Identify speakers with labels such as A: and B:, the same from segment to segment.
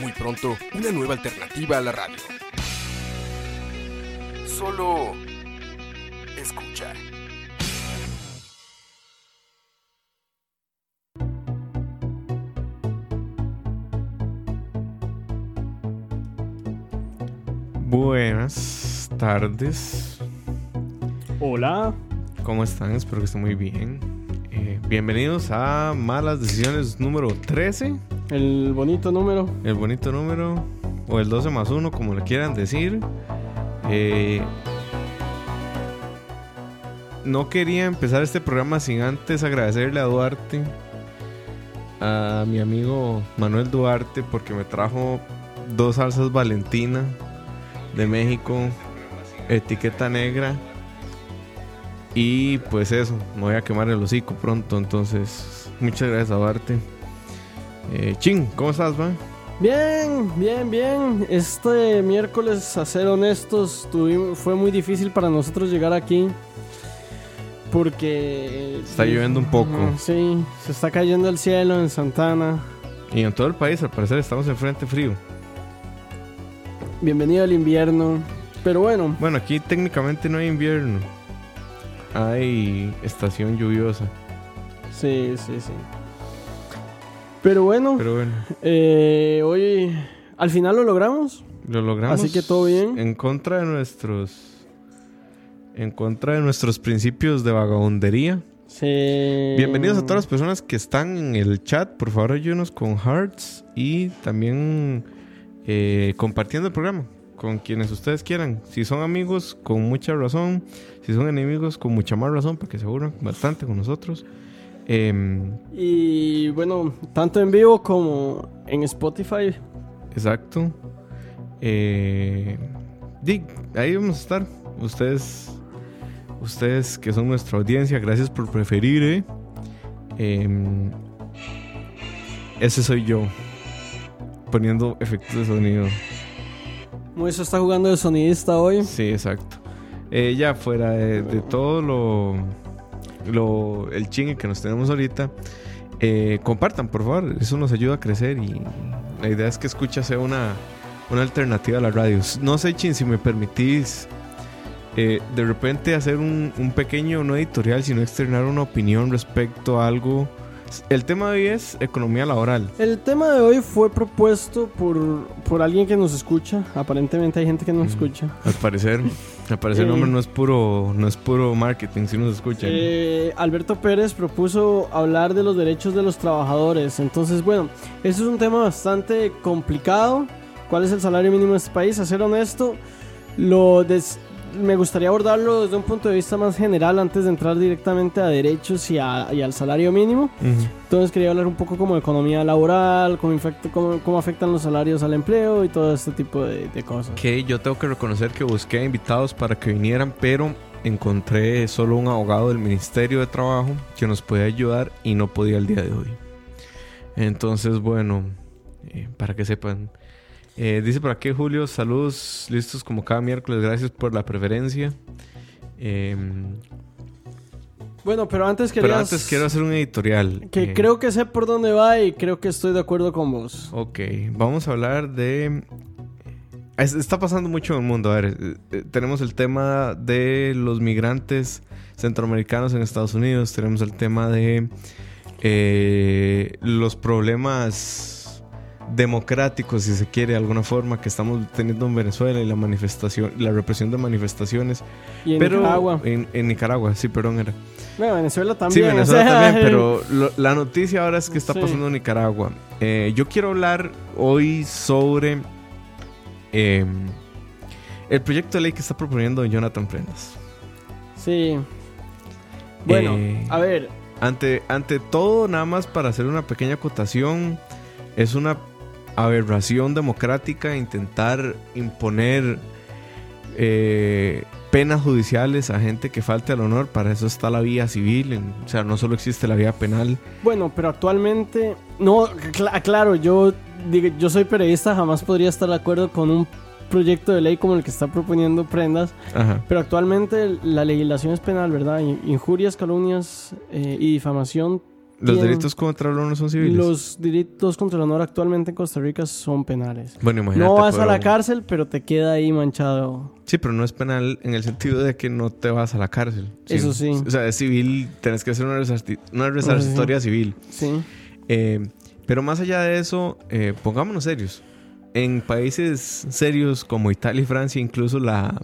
A: Muy pronto, una nueva alternativa a la radio. Solo escucha.
B: Buenas tardes.
C: Hola.
B: ¿Cómo están? Espero que estén muy bien. Eh, bienvenidos a Malas Decisiones número 13.
C: El bonito número.
B: El bonito número. O el 12 más 1, como le quieran decir. Eh, no quería empezar este programa sin antes agradecerle a Duarte, a mi amigo Manuel Duarte, porque me trajo dos salsas Valentina de México, etiqueta negra. Y pues eso, me voy a quemar el hocico pronto. Entonces, muchas gracias a Duarte. Eh, Ching, ¿cómo estás, man?
C: Bien, bien, bien. Este miércoles, a ser honestos, tuvimos, fue muy difícil para nosotros llegar aquí. Porque...
B: Está lloviendo un poco.
C: Sí, se está cayendo el cielo en Santana.
B: Y en todo el país, al parecer, estamos en frente frío.
C: Bienvenido al invierno. Pero bueno,
B: Bueno, aquí técnicamente no hay invierno. Hay estación lluviosa.
C: sí, sí, sí. Pero bueno,
B: Pero bueno,
C: eh, hoy al final lo logramos.
B: lo logramos.
C: Así que todo bien.
B: En contra de nuestros. En contra de nuestros principios de vagabundería.
C: Sí.
B: Bienvenidos a todas las personas que están en el chat. Por favor, ayúdenos con hearts y también eh, compartiendo el programa con quienes ustedes quieran. Si son amigos, con mucha razón. Si son enemigos, con mucha más razón, para que se aburran bastante con nosotros. Em,
C: Y bueno, tanto en vivo como en Spotify.
B: exacto. Eh, ahí vamos a estar. Ustedes, ustedes que son nuestra audiencia, gracias por preferir. eh. Em, ese soy yo. Poniendo efectos de sonido.
C: Moiso está jugando de sonidista hoy.
B: Sí, exacto. Eh, ya fuera de, todo lo, lo el chingue que nos tenemos ahorita, eh, compartan por favor, eso nos ayuda a crecer y la idea es que escucha sea una, una alternativa a la radio. No sé, Chin, si me permitís eh, de repente hacer un, un pequeño, no editorial, sino externar una opinión respecto a algo. El tema de hoy es economía laboral.
C: El tema de hoy fue propuesto por, por alguien que nos escucha. Aparentemente hay gente que nos escucha.
B: Al parecer, al parecer,
C: Eh.
B: hombre, no es puro, no es puro marketing, si nos escuchan.
C: Eh, Alberto Pérez propuso hablar de los derechos de los trabajadores. Entonces, bueno, eso es un tema bastante complicado. ¿Cuál es el salario mínimo de este país? A ser honesto, lo des- me gustaría abordarlo desde un punto de vista más general antes de entrar directamente a derechos y, a- y al salario mínimo. Entonces quería hablar un poco como de economía laboral, cómo, cómo, cómo afectan los salarios al empleo y todo este tipo de, de cosas.
B: que yo tengo que reconocer que busqué invitados para que vinieran, pero encontré solo un abogado del Ministerio de Trabajo que nos podía ayudar y no podía el día de hoy. Entonces, bueno, eh, para que sepan. Eh, dice por aquí Julio, saludos, listos como cada miércoles, gracias por la preferencia. Em,
C: Bueno, pero antes
B: pero antes quiero hacer un editorial.
C: Que
B: Eh,
C: creo que sé por dónde va y creo que estoy de acuerdo con vos.
B: Ok, vamos a hablar de... Es- Está pasando mucho en el mundo. A ver, eh, eh, tenemos el tema de los migrantes centroamericanos en Estados Unidos. Tenemos el tema de eh, los problemas democráticos, si se quiere, de alguna forma, que estamos teniendo en Venezuela y la manifestación, la represión de manifestaciones.
C: Y en
B: pero
C: Nicaragua.
B: En, en Nicaragua, sí, perdón, era.
C: Bueno, Venezuela también.
B: Sí,
C: o
B: Venezuela
C: sea,
B: también, pero lo- la noticia ahora es que está
C: Sí.
B: pasando en Nicaragua. Eh, yo quiero hablar hoy sobre eh, el proyecto de ley que está proponiendo Jonathan Prendas.
C: Sí. Bueno,
B: Eh,
C: a ver.
B: Ante, ante todo, nada más para hacer una pequeña acotación, es una aberración democrática intentar imponer eh, penas judiciales a gente que falte al honor. Para eso está la vía civil. en- o sea, no solo existe la vía penal.
C: Bueno, pero actualmente, no, cl- claro, yo, yo soy periodista, jamás podría estar de acuerdo con un proyecto de ley como el que está proponiendo Prendas,
B: Ajá.
C: pero actualmente la legislación es penal, ¿verdad? In- Injurias, calumnias eh, y difamación.
B: Los
C: tienen-
B: delitos contra el honor son civiles.
C: Los delitos contra el honor actualmente en Costa Rica son penales.
B: Bueno, imagínate.
C: No vas a la cárcel, pero te queda ahí manchado.
B: Sí, pero no es penal en el sentido de que no te vas a la cárcel.
C: Eso sí.
B: O sea, es civil, tenés que hacer una, una resarcitoria civil.
C: Sí.
B: Eh, pero más allá de eso, eh, pongámonos serios. En países serios como Italia y Francia, incluso la.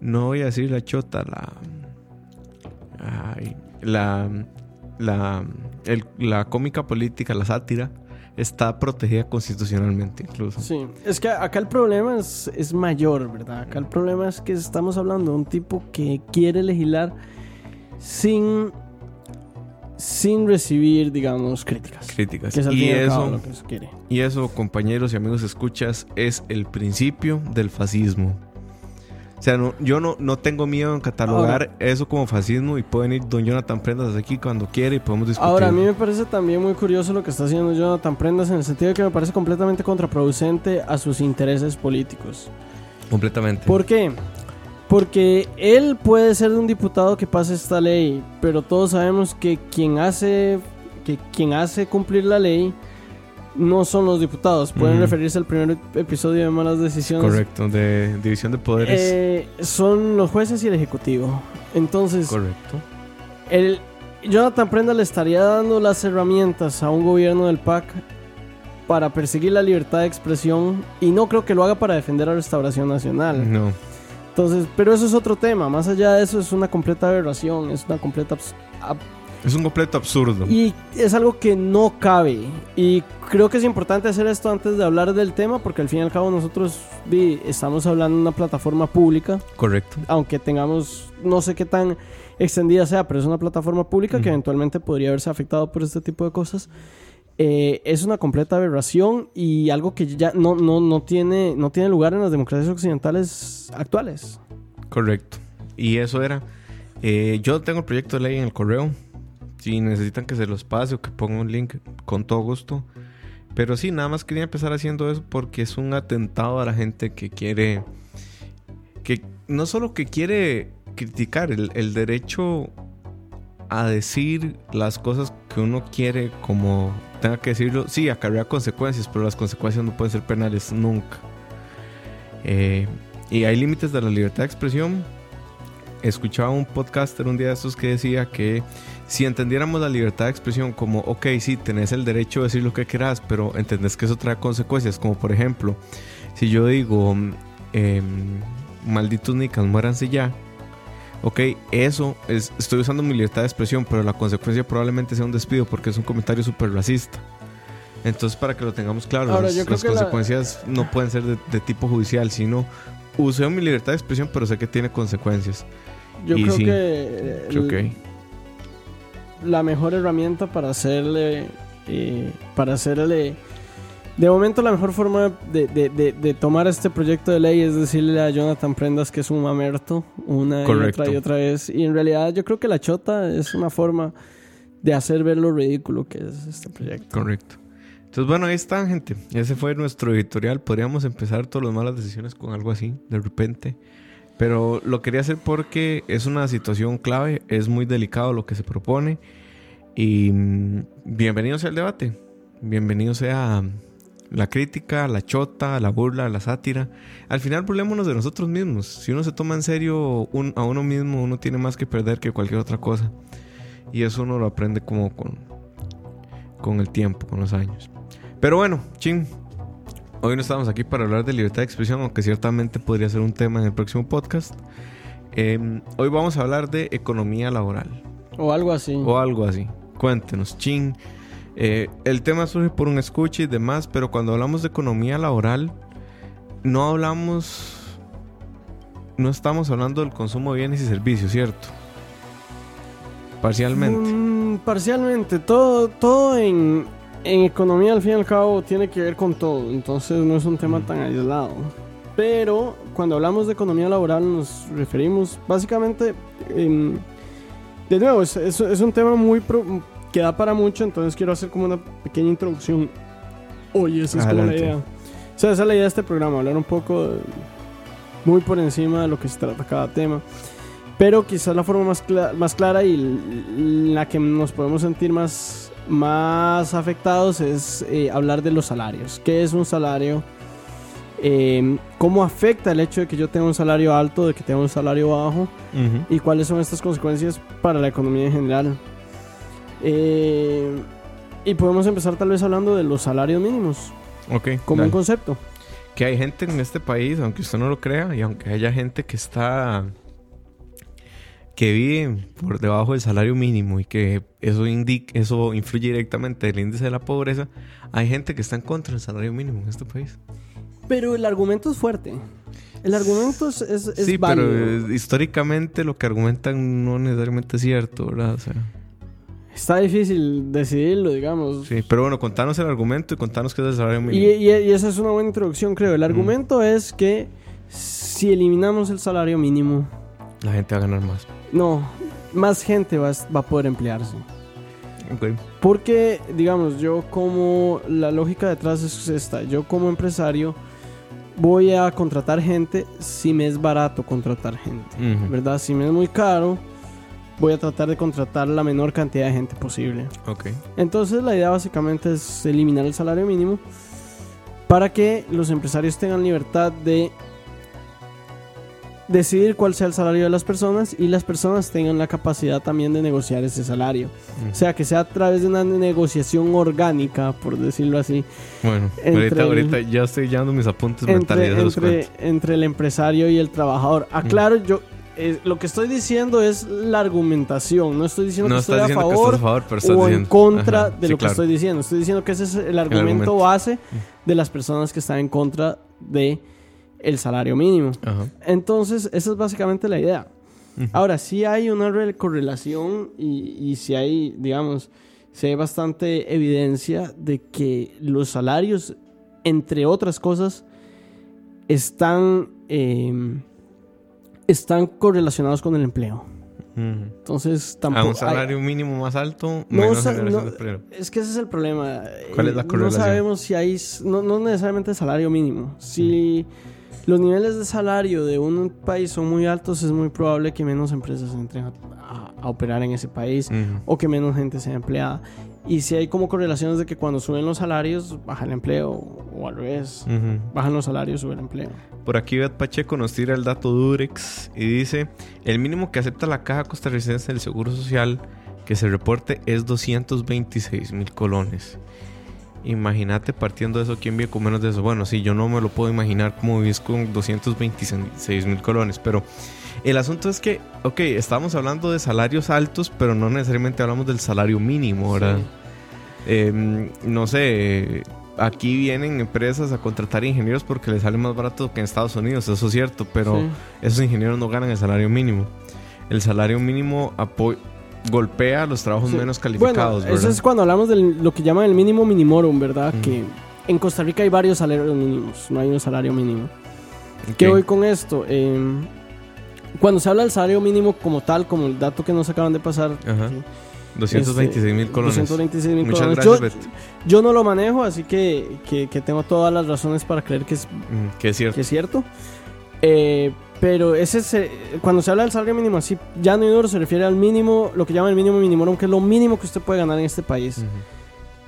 B: No voy a decir la chota, la. ay, la. La, el- la cómica política, la sátira, está protegida constitucionalmente, incluso.
C: Sí, es que acá el problema es, es mayor, ¿verdad? Acá el problema es que estamos hablando de un tipo que quiere legislar sin, sin recibir, digamos, críticas.
B: Críticas.
C: Que es
B: Y eso,
C: lo que se quiere.
B: y eso, compañeros y amigos escuchas, es el principio del fascismo. O sea, no, yo no, no tengo miedo en catalogar eso como fascismo y pueden ir don Jonathan Prendas aquí cuando quiera y podemos discutir.
C: Ahora, a mí me parece también muy curioso lo que está haciendo Jonathan Prendas en el sentido de que me parece completamente contraproducente a sus intereses políticos.
B: Completamente.
C: ¿Por qué? Porque él puede ser un diputado que pase esta ley, pero todos sabemos que quien hace que quien hace cumplir la ley no son los diputados. Pueden referirse al primer episodio de Malas Decisiones.
B: Correcto, de división de poderes.
C: Eh, son los jueces y el ejecutivo. Entonces,
B: Correcto.
C: el Jonathan Prenda le estaría dando las herramientas a un gobierno del PAC para perseguir la libertad de expresión y no creo que lo haga para defender a Restauración Nacional.
B: No.
C: Entonces, pero eso es otro tema. Más allá de eso, es una completa aberración, es una completa
B: Es un completo absurdo.
C: y es algo que no cabe. Y creo que es importante hacer esto antes de hablar del tema, porque al fin y al cabo nosotros estamos hablando de una plataforma pública,
B: Correcto.
C: aunque tengamos no sé qué tan extendida sea, pero es una plataforma pública que eventualmente podría verse afectado por este tipo de cosas. Eh, es una completa aberración y algo que ya no, no, no, tiene, no tiene lugar en las democracias occidentales actuales.
B: Correcto. Y eso era. eh, yo tengo el proyecto de ley en el correo. Si necesitan que se los pase o que ponga un link, con todo gusto. Pero sí, nada más quería empezar haciendo eso porque es un atentado a la gente que quiere. Que no solo que quiere criticar el, el derecho a decir las cosas que uno quiere como tenga que decirlo. Sí, acarrea consecuencias, pero las consecuencias no pueden ser penales nunca. Eh, y hay límites de la libertad de expresión. Escuchaba un podcaster un día de estos que decía que si entendiéramos la libertad de expresión como, ok, sí, tenés el derecho de decir lo que quieras, pero entendés que eso trae consecuencias, como por ejemplo, si yo digo, em, malditos nicas, muéranse ya, ok, eso es, estoy usando mi libertad de expresión, pero la consecuencia probablemente sea un despido porque es un comentario súper racista. Entonces, para que lo tengamos claro,
C: Ahora,
B: las,
C: la-
B: consecuencias no pueden ser de, de tipo judicial, sino usé mi libertad de expresión, pero sé que tiene consecuencias.
C: Yo
B: Y
C: creo
B: sí,
C: que el-
B: que
C: la mejor herramienta para hacerle eh, para hacerle de momento la mejor forma de, de- de- de tomar este proyecto de ley es decirle a Jonathan Prendas que es un mamerto una y otra y otra vez y en realidad yo creo que la chota es una forma de hacer ver lo ridículo que es este proyecto
B: Correcto. Entonces, bueno, ahí está, gente. Ese fue nuestro editorial. Podríamos empezar todas las malas decisiones con algo así, de repente. Pero lo quería hacer porque es una situación clave, es muy delicado lo que se propone. Y mm, bienvenido sea el debate. Bienvenido sea la crítica, la chota, la burla, la sátira. Al final, burlémonos de nosotros mismos. Si uno se toma en serio a uno mismo, uno tiene más que perder que cualquier otra cosa. Y eso uno lo aprende como con, con el tiempo, con los años. Pero bueno, chin. Hoy no estamos aquí para hablar de libertad de expresión, aunque ciertamente podría ser un tema en el próximo podcast. Eh, hoy vamos a hablar de economía laboral
C: o algo así
B: o algo así. Cuéntenos, chin. Eh, el tema surge por un escuche y demás, pero cuando hablamos de economía laboral, no hablamos. No estamos hablando del consumo de bienes y servicios, ¿cierto? Parcialmente.
C: Mm, parcialmente todo todo en en economía al fin y al cabo tiene que ver con todo, entonces no es un tema tan aislado. Pero cuando hablamos de economía laboral nos referimos básicamente, em, de nuevo, es, es- es un tema muy pro- que da para mucho, entonces quiero hacer como una pequeña introducción. Oye, esa es como la idea. O sea, esa es la idea de este programa, hablar un poco de- muy por encima de lo que se trata cada tema. Pero quizás la forma más, más clara y la que nos podemos sentir más, más afectados es eh, hablar de los salarios. ¿Qué es un salario? Eh, ¿Cómo afecta el hecho de que yo tenga un salario alto, de que tenga un salario bajo? ¿Y cuáles son estas consecuencias para la economía en general? Eh, y podemos empezar tal vez hablando de los salarios mínimos,
B: Ok.
C: como
B: dale.
C: un concepto.
B: que hay gente en este país, aunque usted no lo crea, y aunque haya gente que está que vive por debajo del salario mínimo y que eso indica, eso influye directamente en el índice de la pobreza, hay gente que está en contra del salario mínimo en este país.
C: Pero el argumento es fuerte. El argumento es, es, es
B: sí,
C: válido.
B: pero eh, históricamente lo que argumentan no necesariamente es cierto, ¿verdad? O sea,
C: Está difícil decidirlo, digamos.
B: sí, pero bueno, contanos el argumento y contanos qué es el salario
C: Y,
B: mínimo.
C: y- y esa es una buena introducción, creo. El argumento es que si eliminamos el salario mínimo,
B: La gente va a ganar más.
C: No, más gente va, a- va a poder emplearse.
B: Ok.
C: Porque, digamos, yo como la lógica detrás es esta, yo como empresario voy a contratar gente si me es barato contratar gente. ¿verdad? Si me es muy caro, voy a tratar de contratar la menor cantidad de gente posible.
B: Ok.
C: Entonces la idea básicamente es eliminar el salario mínimo para que los empresarios tengan libertad de decidir cuál sea el salario de las personas y las personas tengan la capacidad también de negociar ese salario. O sea, que sea a través de una negociación orgánica, por decirlo así,
B: Bueno, ahorita,
C: el-
B: ahorita ya estoy llevando mis apuntes mentales,
C: entre,
B: los
C: entre, entre el empresario y el trabajador. Aclaro, yo eh, lo que estoy diciendo es la argumentación, no estoy diciendo
B: No
C: que estoy a favor
B: estás a favor, pero estás
C: o en contra
B: Ajá,
C: de
B: sí,
C: lo que estoy diciendo. Estoy diciendo que ese es el argumento,
B: argumento.
C: base de las personas que están en contra de el salario mínimo.
B: Ajá.
C: Entonces, esa es básicamente la idea. Ahora, sí hay una re- correlación y, y sí hay, digamos, sí hay bastante evidencia de que los salarios, entre otras cosas, están, eh, están correlacionados con el empleo. Entonces,
B: A
C: tampoco...
B: un salario mínimo más alto,
C: No,
B: menos
C: no. Es que ese es el problema.
B: ¿Cuál es
C: Eh,
B: la
C: No
B: correlación?
C: sabemos si hay. No, no necesariamente salario mínimo. Si los niveles de salario de un país son muy altos, es muy probable que menos empresas entren a, a- a operar en ese país
B: Ujú.
C: o que menos gente sea empleada. Y si hay como correlaciones de que cuando suben los salarios, baja el empleo o al revés. Bajan los salarios, sube el empleo.
B: Por aquí Beth Pacheco nos tira el dato Durex y dice, el mínimo que acepta la Caja Costarricense del Seguro Social que se reporte es 226 mil colones. Imagínate partiendo de eso, ¿quién vive con menos de eso? Bueno, sí, yo no me lo puedo imaginar cómo vivís con 226 mil colones, pero el asunto es que, ok, estamos hablando de salarios altos, pero no necesariamente hablamos del salario mínimo, ¿verdad?
C: Sí.
B: Eh, no sé, aquí vienen empresas a contratar ingenieros porque les sale más barato que en Estados Unidos, eso es cierto, pero
C: Sí.
B: esos ingenieros no ganan el salario mínimo. El salario mínimo apo- golpea los trabajos
C: Sí.
B: menos calificados,
C: Bueno, eso es cuando hablamos de lo que llaman el mínimo minimorum, ¿verdad?
B: Mm.
C: Que en Costa Rica hay varios salarios mínimos, no hay un salario mínimo. ¿Qué voy con esto? Eh, cuando se habla del salario mínimo como tal, como el dato que nos acaban de pasar,
B: Ajá.
C: que
B: 226 mil colones.
C: 226 mil colones.
B: gracias,
C: Yo, yo no lo manejo, así que, que- que tengo todas las razones para creer que es,
B: Mm, Que es cierto.
C: que es cierto. Eh, pero ese es, eh, cuando se habla del salario mínimo, así ya no dinero se refiere al mínimo, lo que llaman el mínimo minimorum, que es lo mínimo que usted puede ganar en este país.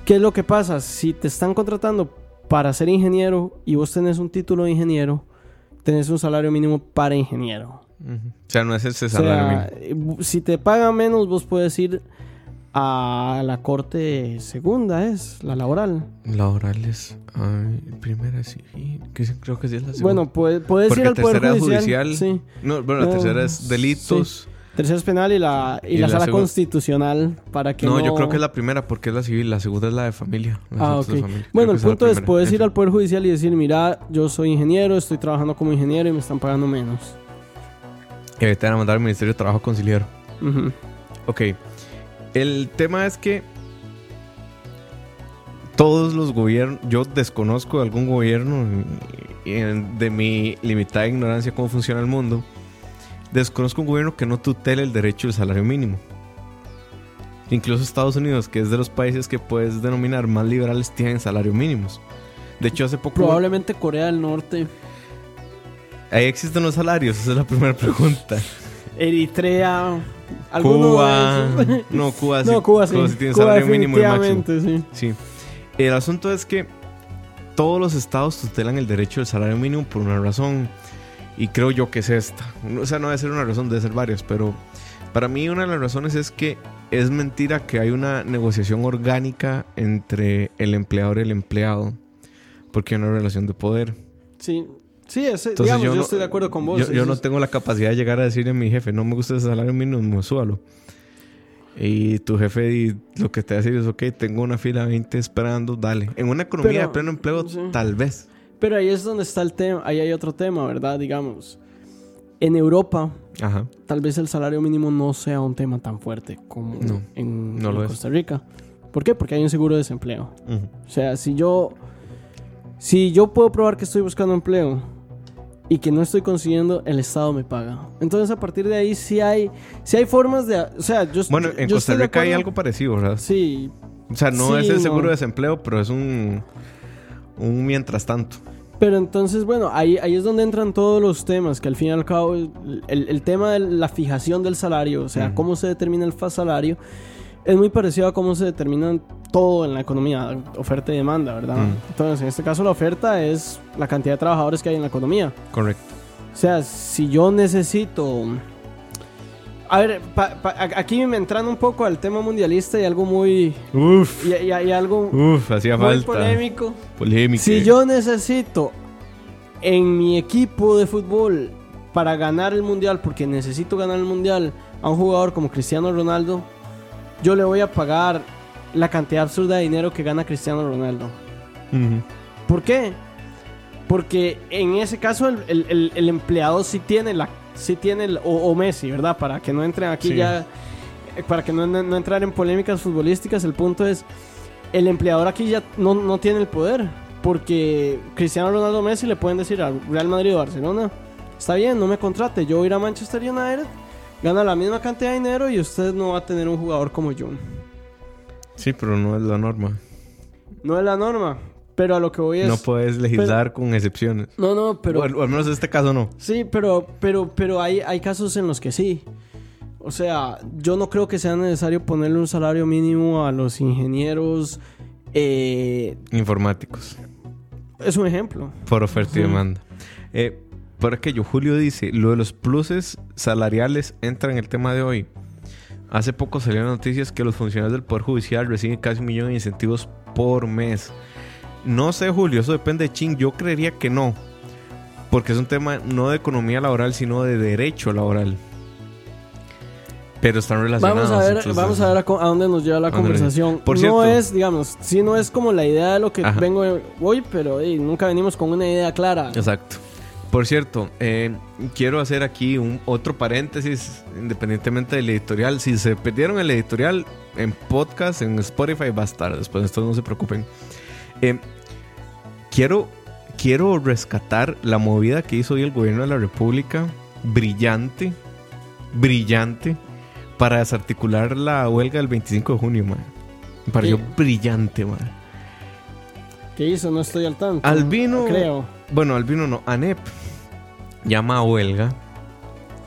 C: ¿Qué es lo que pasa? Si te están contratando para ser ingeniero y vos tenés un título de ingeniero, tenés un salario mínimo para ingeniero.
B: O sea, no es ese
C: O
B: salario
C: sea,
B: mínimo.
C: si te pagan menos, vos puedes ir a la corte segunda, es la laboral.
B: Laborales. Ay, primera sí. Creo que sí es la segunda.
C: Bueno, puede- puedes
B: Porque
C: ir al poder
B: tercera es
C: judicial.
B: judicial.
C: Sí.
B: No, bueno, la
C: No,
B: tercera es delitos.
C: Tercera es penal y la, y
B: Y
C: la,
B: la
C: sala constitucional para que
B: No,
C: no...
B: yo creo que es la primera porque es la civil. La segunda es la de familia.
C: Ah, ok.
B: familia.
C: Bueno, el
B: la
C: punto es, puedes ir al Poder Judicial y decir, mira, yo soy ingeniero, estoy trabajando como ingeniero y me están pagando menos.
B: Y ahorita van a mandar al Ministerio de Trabajo Conciliar.
C: Ujú.
B: Ok. El tema es que todos los gobiernos, yo desconozco algún gobierno de mi limitada ignorancia cómo funciona el mundo, desconozco un gobierno que no tutele el derecho al salario mínimo. Incluso Estados Unidos, que es de los países que puedes denominar más liberales, tienen salarios mínimos. De hecho, hace poco...
C: Probablemente Corea del Norte,
B: Ahí existen los salarios, esa es la primera pregunta.
C: Eritrea,
B: Cuba... No, Cuba sí.
C: no, Cuba sí.
B: tiene
C: Cuba
B: salario mínimo y máximo.
C: sí.
B: Sí. El asunto es que todos los estados tutelan el derecho al salario mínimo por una razón. Y creo yo que es esta. O sea, no debe ser una razón, debe ser varias. Pero para mí una de las razones es que es mentira que hay una negociación orgánica entre el empleador y el empleado. Porque hay una relación de poder.
C: Sí, sí, ese,
B: Entonces
C: digamos,
B: yo,
C: yo,
B: no,
C: estoy de acuerdo con vos.
B: Yo, yo no tengo la capacidad de llegar a decirle a mi jefe, no me gusta ese salario mínimo, súbalo. Y tu jefe y lo que te va a decir es, ok, tengo una fila de 20 esperando, dale. En una economía
C: Pero-
B: de pleno empleo,
C: sí.
B: tal vez.
C: Pero ahí es donde está el tema, ahí hay otro tema, ¿verdad? Digamos, en Europa
B: Ajá.
C: tal vez el salario mínimo no sea un tema tan fuerte como
B: No,
C: en,
B: no
C: en. Costa Rica. ¿Por qué? Porque hay un seguro de desempleo.
B: Ujú.
C: O sea, si yo si yo puedo probar que estoy buscando empleo y que no estoy consiguiendo, el Estado me paga. Entonces, a partir de ahí sí hay sí hay formas de, o sea, yo
B: Bueno,
C: yo
B: en Costa Rica hay algo parecido, ¿verdad?
C: Sí,
B: O sea, no
C: Sí,
B: es el
C: no.
B: seguro de desempleo, pero es un, un mientras tanto.
C: Pero entonces, bueno, ahí, ahí es donde entran todos los temas, que al fin y al cabo, el, el tema de la fijación del salario, o sea, cómo se determina el salario, es muy parecido a cómo se determina todo en la economía, oferta y demanda, ¿verdad?
B: Mm.
C: Entonces, en este caso, la oferta es la cantidad de trabajadores que hay en la economía.
B: Correcto.
C: O sea, si yo necesito... A ver, pa- pa- a- aquí me entrando un poco al tema mundialista y algo muy...
B: Uf,
C: Y, y- y algo
B: uf, hacía
C: muy
B: falta.
C: polémico.
B: Polémica.
C: Si yo necesito en mi equipo de fútbol para ganar el mundial, porque necesito ganar el mundial a un jugador como Cristiano Ronaldo, yo le voy a pagar la cantidad absurda de dinero que gana Cristiano Ronaldo.
B: Ujú.
C: ¿Por qué? Porque en ese caso el, el- el- el empleado sí tiene la sí tiene el- o, o Messi, ¿verdad? Para que no entren aquí
B: Sí.
C: ya eh, para que no, no, no entrar en polémicas futbolísticas, el punto es el empleador aquí ya no, no tiene el poder, porque Cristiano Ronaldo Messi le pueden decir al Real Madrid o Barcelona, está bien, no me contrate, yo voy a ir a Manchester United, gana la misma cantidad de dinero y usted no va a tener un jugador como yo.
B: Sí, pero no es la norma.
C: No es la norma, pero a lo que voy es
B: No puedes legislar con excepciones.
C: No, no, pero
B: o, al, o al menos en este caso no.
C: Sí, pero, pero, pero hay, hay casos en los que sí. O sea, yo no creo que sea necesario ponerle un salario mínimo a los ingenieros. eh,
B: Informáticos.
C: es un ejemplo.
B: Por oferta y demanda. Eh, por aquello, Julio dice, lo de los pluses salariales entra en el tema de hoy. Hace poco salieron noticias que los funcionarios del Poder Judicial reciben casi un millón de incentivos por mes. No sé, Julio, eso depende de Ching. Yo creería que no. Porque es un tema no de economía laboral, sino de derecho laboral. Pero están relacionados.
C: Vamos a ver,
B: entonces-
C: vamos a ver a, dónde nos lleva la
B: ¿A dónde nos
C: conversación.
B: Por
C: no es, digamos, sí no es como la idea de lo que
B: Ajá.
C: vengo hoy, pero nunca venimos con una idea clara.
B: Exacto. Por cierto, eh, quiero hacer aquí un otro paréntesis, independientemente del editorial. Si se perdieron el editorial en podcast, en Spotify va a estar después, de esto no se preocupen. Eh, quiero, quiero rescatar la movida que hizo hoy el gobierno de la República, brillante, brillante, para desarticular la huelga del 25 de junio, man. Me pareció
C: Sí.
B: brillante, man.
C: ¿Qué hizo? No estoy al tanto.
B: Albino-
C: Creo.
B: Bueno, Albino no, ANEP llama a huelga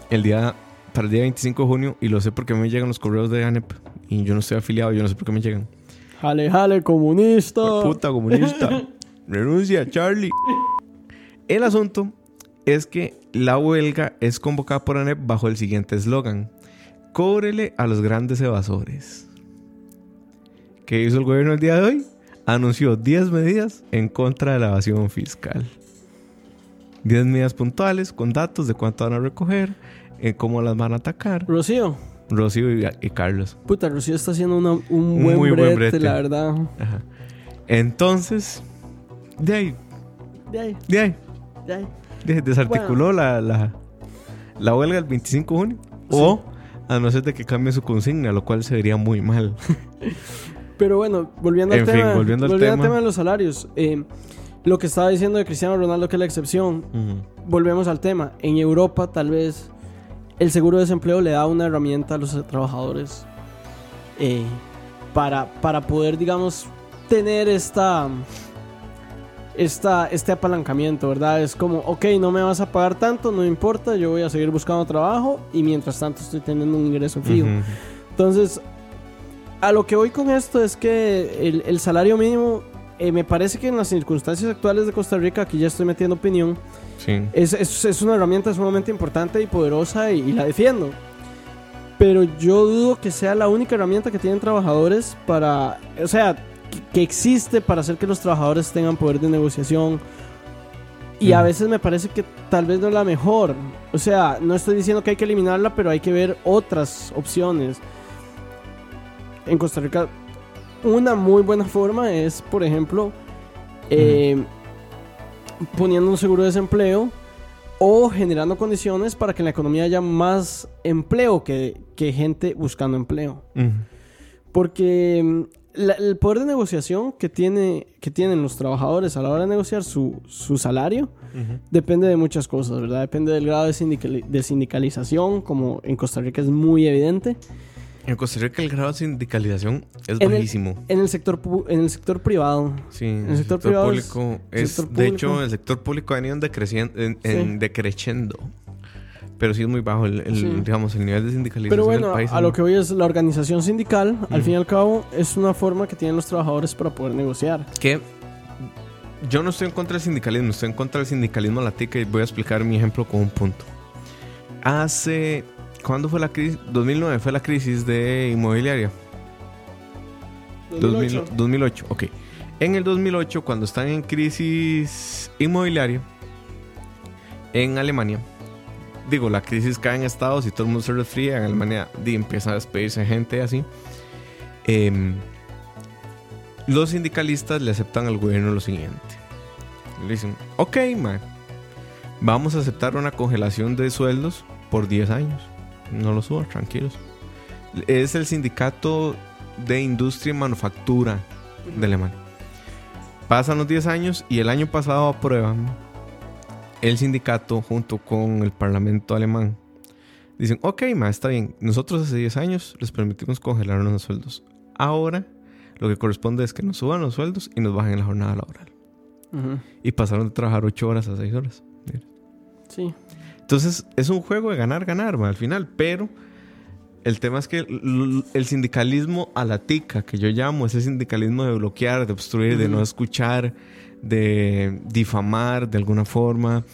B: el día para el día 25 de junio y lo sé porque me llegan los correos de ANEP y yo no estoy afiliado, yo no sé por qué me llegan.
C: Jale, jale, comunista.
B: Puta comunista. Renuncia, Charlie. El asunto es que la huelga es convocada por ANEP bajo el siguiente eslogan: Cóbrele a los grandes evasores. ¿Qué hizo el gobierno el día de hoy? Anunció 10 medidas en contra de la evasión fiscal. 10 medidas puntuales con datos de cuánto van a recoger, eh, cómo las van a atacar.
C: Rocío.
B: Rocío y, y Carlos.
C: Puta, Rocío está haciendo una- un buen,
B: muy buen
C: brete, la verdad.
B: Ajá. Entonces, de ahí,
C: De ahí,
B: de ahí.
C: de ahí.
B: de- desarticuló la, la, la huelga el 25 de junio. O a no ser de que cambie su consigna, lo cual se vería muy mal.
C: Pero bueno, volviendo al
B: En fin,
C: tema,
B: volviendo al tema.
C: de los salarios. eh, lo que estaba diciendo de Cristiano Ronaldo, que es la excepción, volvemos al tema. En Europa, tal vez, el seguro de desempleo le da una herramienta a los trabajadores eh, para, para poder, digamos, tener esta, esta, este apalancamiento, ¿verdad? Es como, ok, no me vas a pagar tanto, no importa, yo voy a seguir buscando trabajo y mientras tanto estoy teniendo un ingreso fijo. Entonces, a lo que voy con esto es que el, el salario mínimo, eh, me parece que en las circunstancias actuales de Costa Rica, aquí ya estoy metiendo opinión,
B: Sí.
C: es, es- es una herramienta sumamente importante y poderosa y, y la defiendo. Pero yo dudo que sea la única herramienta que tienen trabajadores para, o sea, que, que existe para hacer que los trabajadores tengan poder de negociación. Y a
B: Mm.
C: veces me parece que tal vez no es la mejor. O sea, no estoy diciendo que hay que eliminarla, pero hay que ver otras opciones. En Costa Rica, una muy buena forma es, por ejemplo, eh, poniendo un seguro de desempleo o generando condiciones para que en la economía haya más empleo que, que gente buscando empleo. Porque mm, la- el poder de negociación que, tiene, que tienen los trabajadores a la hora de negociar su, su salario depende de muchas cosas, ¿verdad? Depende del grado de, sindicali- de sindicalización, como en Costa Rica es muy evidente.
B: En Costa Rica el grado de sindicalización es
C: En el-
B: bajísimo.
C: En el sector, en el sector privado.
B: Sí,
C: el sector privado
B: público es,
C: sector
B: de
C: público-
B: hecho, el sector público ha venido en, decrecien- en, en
C: Sí.
B: decreciendo. Pero sí es muy bajo el, el,
C: Sí.
B: digamos, el nivel de sindicalización
C: Pero bueno,
B: del país.
C: a lo que voy es la organización sindical, al fin y al cabo, es una forma que tienen los trabajadores para poder negociar.
B: que yo no estoy en contra del sindicalismo, estoy en contra del sindicalismo latica y voy a explicar mi ejemplo con un punto. Hace... ¿Cuándo fue la crisis? 2009 fue la crisis de inmobiliaria. 2000 2008, ok. En el 2008, cuando están en crisis inmobiliaria en Alemania, digo, la crisis cae en Estados y todo el mundo se resfría. En Alemania di, empieza a despedirse gente así. Em, los sindicalistas le aceptan al gobierno lo siguiente: le dicen, ok, man, vamos a aceptar una congelación de sueldos por 10 años. No lo suban, tranquilos. Es el sindicato de industria y manufactura de Alemania. Pasan los 10 años y el año pasado aprueban el sindicato junto con el parlamento alemán. Dicen, ok, ma, está bien, nosotros hace 10 años les permitimos congelar los sueldos. Ahora lo que corresponde es que nos suban los sueldos y nos bajen la jornada laboral. Y pasaron de trabajar 8 horas a 6 horas. Mira.
C: Sí.
B: Entonces es un juego de ganar, ganar ma, al final, pero el tema es que el sindicalismo a la tica, que yo llamo, ese sindicalismo de bloquear, de obstruir, de no escuchar, de difamar de alguna forma,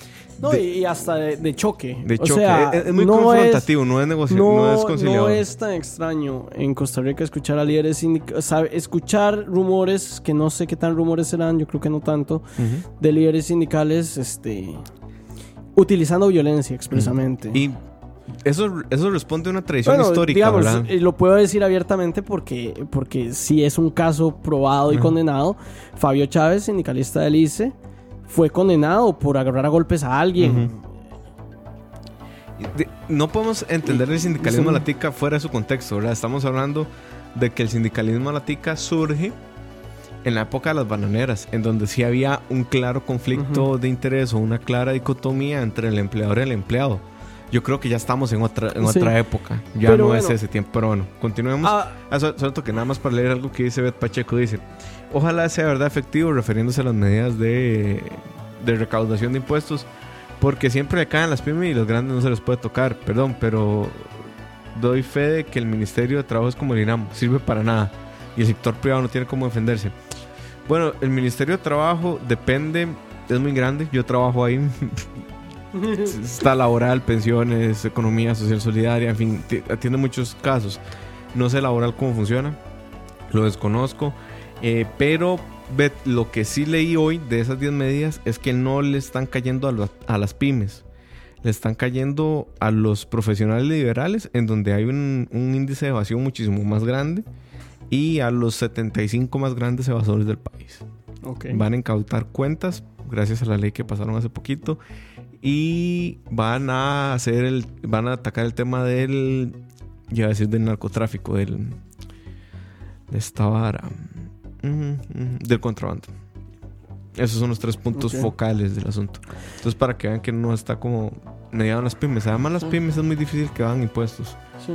C: No,
B: de,
C: y hasta de, de choque.
B: de
C: O
B: choque.
C: sea,
B: es, es muy
C: no
B: confrontativo, no es no,
C: no,
B: es conciliador.
C: no es tan extraño en Costa Rica escuchar a líderes sindicales, escuchar rumores, que no sé qué tan rumores serán, yo creo que no tanto, de líderes sindicales este, utilizando violencia expresamente.
B: Y eso, eso responde a una tradición
C: Bueno,
B: histórica,
C: digamos,
B: ¿verdad?
C: eh, lo puedo decir abiertamente porque, porque si es un caso probado y condenado. Fabio Chávez, sindicalista del ICE, fue condenado por agarrar a golpes a alguien.
B: No podemos entender el sindicalismo
C: Sí.
B: a la tica fuera de su contexto, ¿verdad? Estamos hablando de que el sindicalismo a la tica surge en la época de las bananeras, en donde sí había un claro conflicto de interés o una clara dicotomía entre el empleador y el empleado. Yo creo que ya estamos en otra, en
C: Sí.
B: otra época. Ya
C: Pero
B: no es ese tiempo. Pero bueno, continuemos.
C: Ah,
B: Ah, so- solo que nada más para leer algo que dice Beth Pacheco. Dice, ojalá sea verdad efectivo refiriéndose a las medidas de, de recaudación de impuestos, porque siempre le caen las pymes y los grandes no se les puede tocar. Perdón, pero doy fe de que el Ministerio de Trabajo es como el INAM, sirve para nada. Y el sector privado no tiene cómo defenderse. Bueno, el Ministerio de Trabajo depende, es muy grande, yo trabajo ahí. Está laboral, pensiones, economía social solidaria, en fin, ti- atiende muchos casos. No sé laboral cómo funciona, lo desconozco, eh, pero lo que sí leí hoy de esas 10 medidas es que no le están cayendo a, los- a las pymes, le están cayendo a los profesionales liberales, en donde hay un, un índice de evasión muchísimo más grande, y a los 75 más grandes evasores del país
C: ok.
B: van a incautar cuentas gracias a la ley que pasaron hace poquito y van a hacer el van a atacar el tema del ya decir del narcotráfico del de esta vara. Del contrabando. Esos son los tres puntos focales del asunto. Entonces, para que vean que no está como mediado las pymes. Además, las pymes es muy difícil que hagan impuestos.
C: Sí.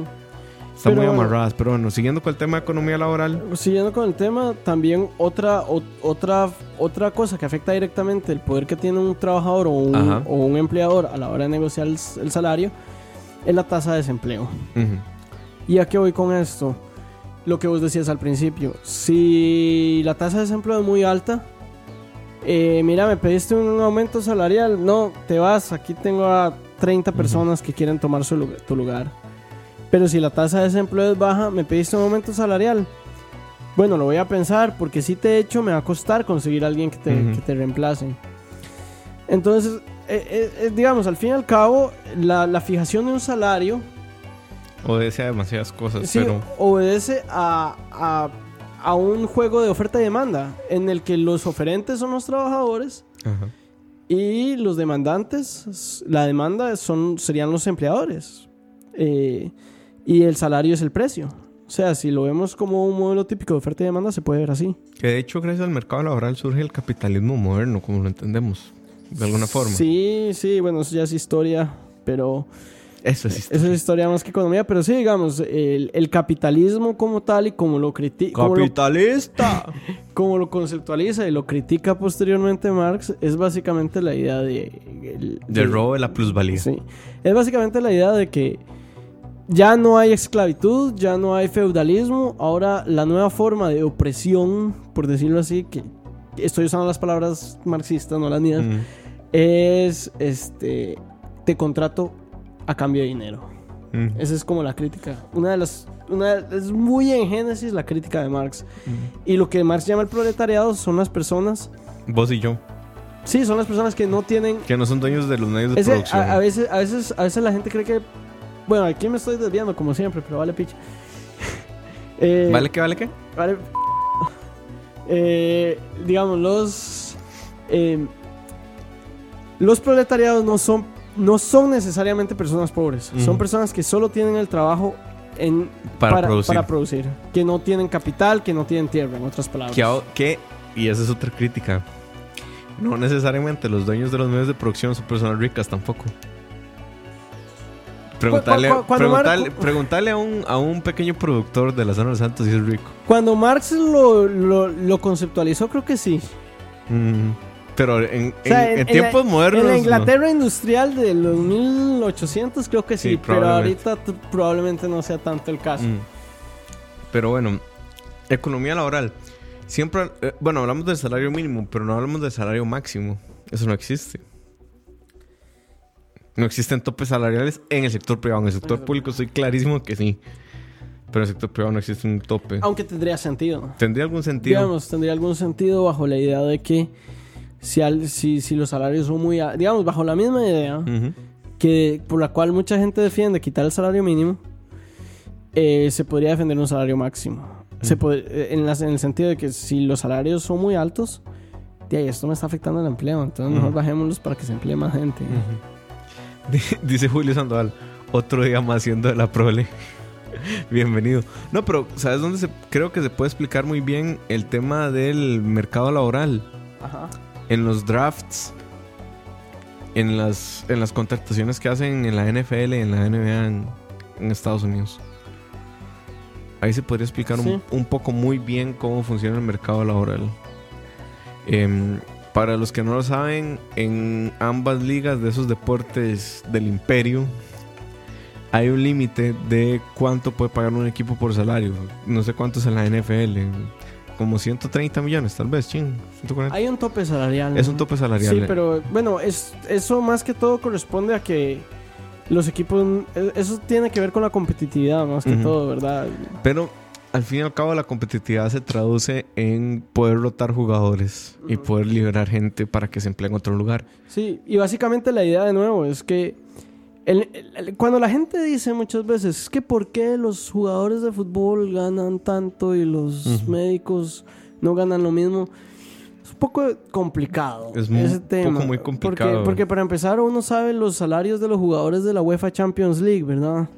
B: Están muy
C: bueno.
B: amarradas. Pero bueno, siguiendo con el tema de economía laboral.
C: Siguiendo con el tema, también otra, o- otra, otra cosa que afecta directamente el poder que tiene un trabajador o un, o un empleador a la hora de negociar el, el salario es la tasa de desempleo.
B: Ujú.
C: ¿Y a qué voy con esto? Lo que vos decías al principio. Si la tasa de desempleo es muy alta, eh, mira, me pediste un aumento salarial. No, te vas. Aquí tengo a 30 personas que quieren tomar su tu lugar. Pero si la tasa de desempleo es baja, me pediste un aumento salarial. Bueno, lo voy a pensar porque si te he hecho, me va a costar conseguir a alguien que te,
B: Ujú.
C: que te reemplace. Entonces, eh, eh, eh, digamos, al fin y al cabo, la, la fijación de un salario
B: Obedece a demasiadas cosas,
C: Sí,
B: pero.
C: obedece a, a, a un juego de oferta y demanda en el que los oferentes son los trabajadores y los demandantes, la demanda son, serían los empleadores. Eh, y el salario es el precio. O sea, si lo vemos como un modelo típico de oferta y demanda, se puede ver así.
B: Que de hecho, gracias al mercado laboral surge el capitalismo moderno, como lo entendemos. De alguna forma.
C: Sí, sí, bueno, eso ya es historia, pero
B: Eso es
C: eso es historia más que economía. Pero sí, digamos, el, el capitalismo como tal y como lo critica...
B: ¡Capitalista!
C: como lo conceptualiza y lo critica posteriormente Marx, es básicamente la idea de... el- de-
B: Del robo de la plusvalía.
C: Sí. Es básicamente la idea de que ya no hay esclavitud, ya no hay feudalismo, ahora la nueva forma de opresión, por decirlo así, que estoy usando las palabras marxistas, no las mías,
B: Mm.
C: es este te contrato a cambio de dinero.
B: Mm.
C: Esa es como la crítica. Una de las. Una, es muy en Génesis la crítica de Marx. Y lo que Marx llama el proletariado son las personas.
B: Vos y yo,
C: Sí, son las personas que no tienen.
B: que no son dueños de los medios de
C: Es que
B: producción.
C: a, a veces, a, veces, a veces la gente cree que. Bueno, aquí me estoy desviando como siempre, pero vale picha. Eh,
B: ¿Vale qué, vale qué?
C: Vale. Eh, digamos, los. eh, los proletariados no son, no son necesariamente personas pobres.
B: Ujú.
C: Son personas que solo tienen el trabajo en,
B: Para producir.
C: para producir. Que no tienen capital, que no tienen tierra, en otras palabras.
B: Que, que- y esa es otra crítica. No necesariamente los dueños de los medios de producción son personas ricas tampoco. Preguntarle, preguntarle, a, un, a un pequeño productor de la zona de los Santos si es rico.
C: Cuando Marx lo, lo, lo conceptualizó, creo que sí.
B: Mm, Pero en,
C: O sea, en- en
B: tiempos
C: la-
B: modernos.
C: En la
B: no.
C: Inglaterra industrial de los 1800 creo que sí,
B: Sí,
C: pero ahorita probablemente no sea tanto el caso.
B: Mm. Pero bueno, economía laboral. Siempre, eh, bueno, hablamos del salario mínimo, pero no hablamos del salario máximo. Eso no existe. No existen topes salariales en el sector privado. En el sector público estoy clarísimo que sí. Pero en el sector privado no existe un tope.
C: Aunque tendría sentido.
B: ¿Tendría algún sentido?
C: Digamos, tendría algún sentido bajo la idea de que si, al- si, si los salarios son muy... a- Digamos, bajo la misma idea que por la cual mucha gente defiende quitar el salario mínimo, eh, se podría defender un salario máximo. Se pod- eh, en, las- en el sentido de que si los salarios son muy altos, de ahí esto me está afectando el empleo, entonces mejor bajémoslos para que se emplee más gente.
B: Di- Dice Julio Sandoval, otro día más siendo de la prole. Bienvenido. No, pero ¿sabes dónde se creo que se puede explicar muy bien el tema del mercado laboral?
C: Ajá.
B: En los drafts, en las, en las contrataciones que hacen en la NFL, en la NBA en, en Estados Unidos. Ahí se podría explicar
C: Sí.
B: un, un poco muy bien cómo funciona el mercado laboral. Em, para los que no lo saben, en ambas ligas de esos deportes del imperio hay un límite de cuánto puede pagar un equipo por salario. No sé cuánto es en la NFL. Como 130 millones, tal vez, ching. 140.
C: Hay un tope salarial.
B: Es un tope salarial.
C: Sí,
B: eh.
C: pero bueno, es, eso más que todo corresponde a que los equipos... Eso tiene que ver con la competitividad más que todo, ¿verdad?
B: Pero al fin y al cabo la competitividad se traduce en poder rotar jugadores y poder liberar gente para que se emplee en otro lugar.
C: Sí, y básicamente la idea de nuevo es que el- el- el- cuando la gente dice muchas veces es que por qué los jugadores de fútbol ganan tanto y los médicos no ganan lo mismo, es un poco complicado
B: Es muy-
C: ese tema.
B: poco muy complicado.
C: Porque, porque para empezar uno sabe los salarios de los jugadores de la UEFA Champions League, ¿verdad?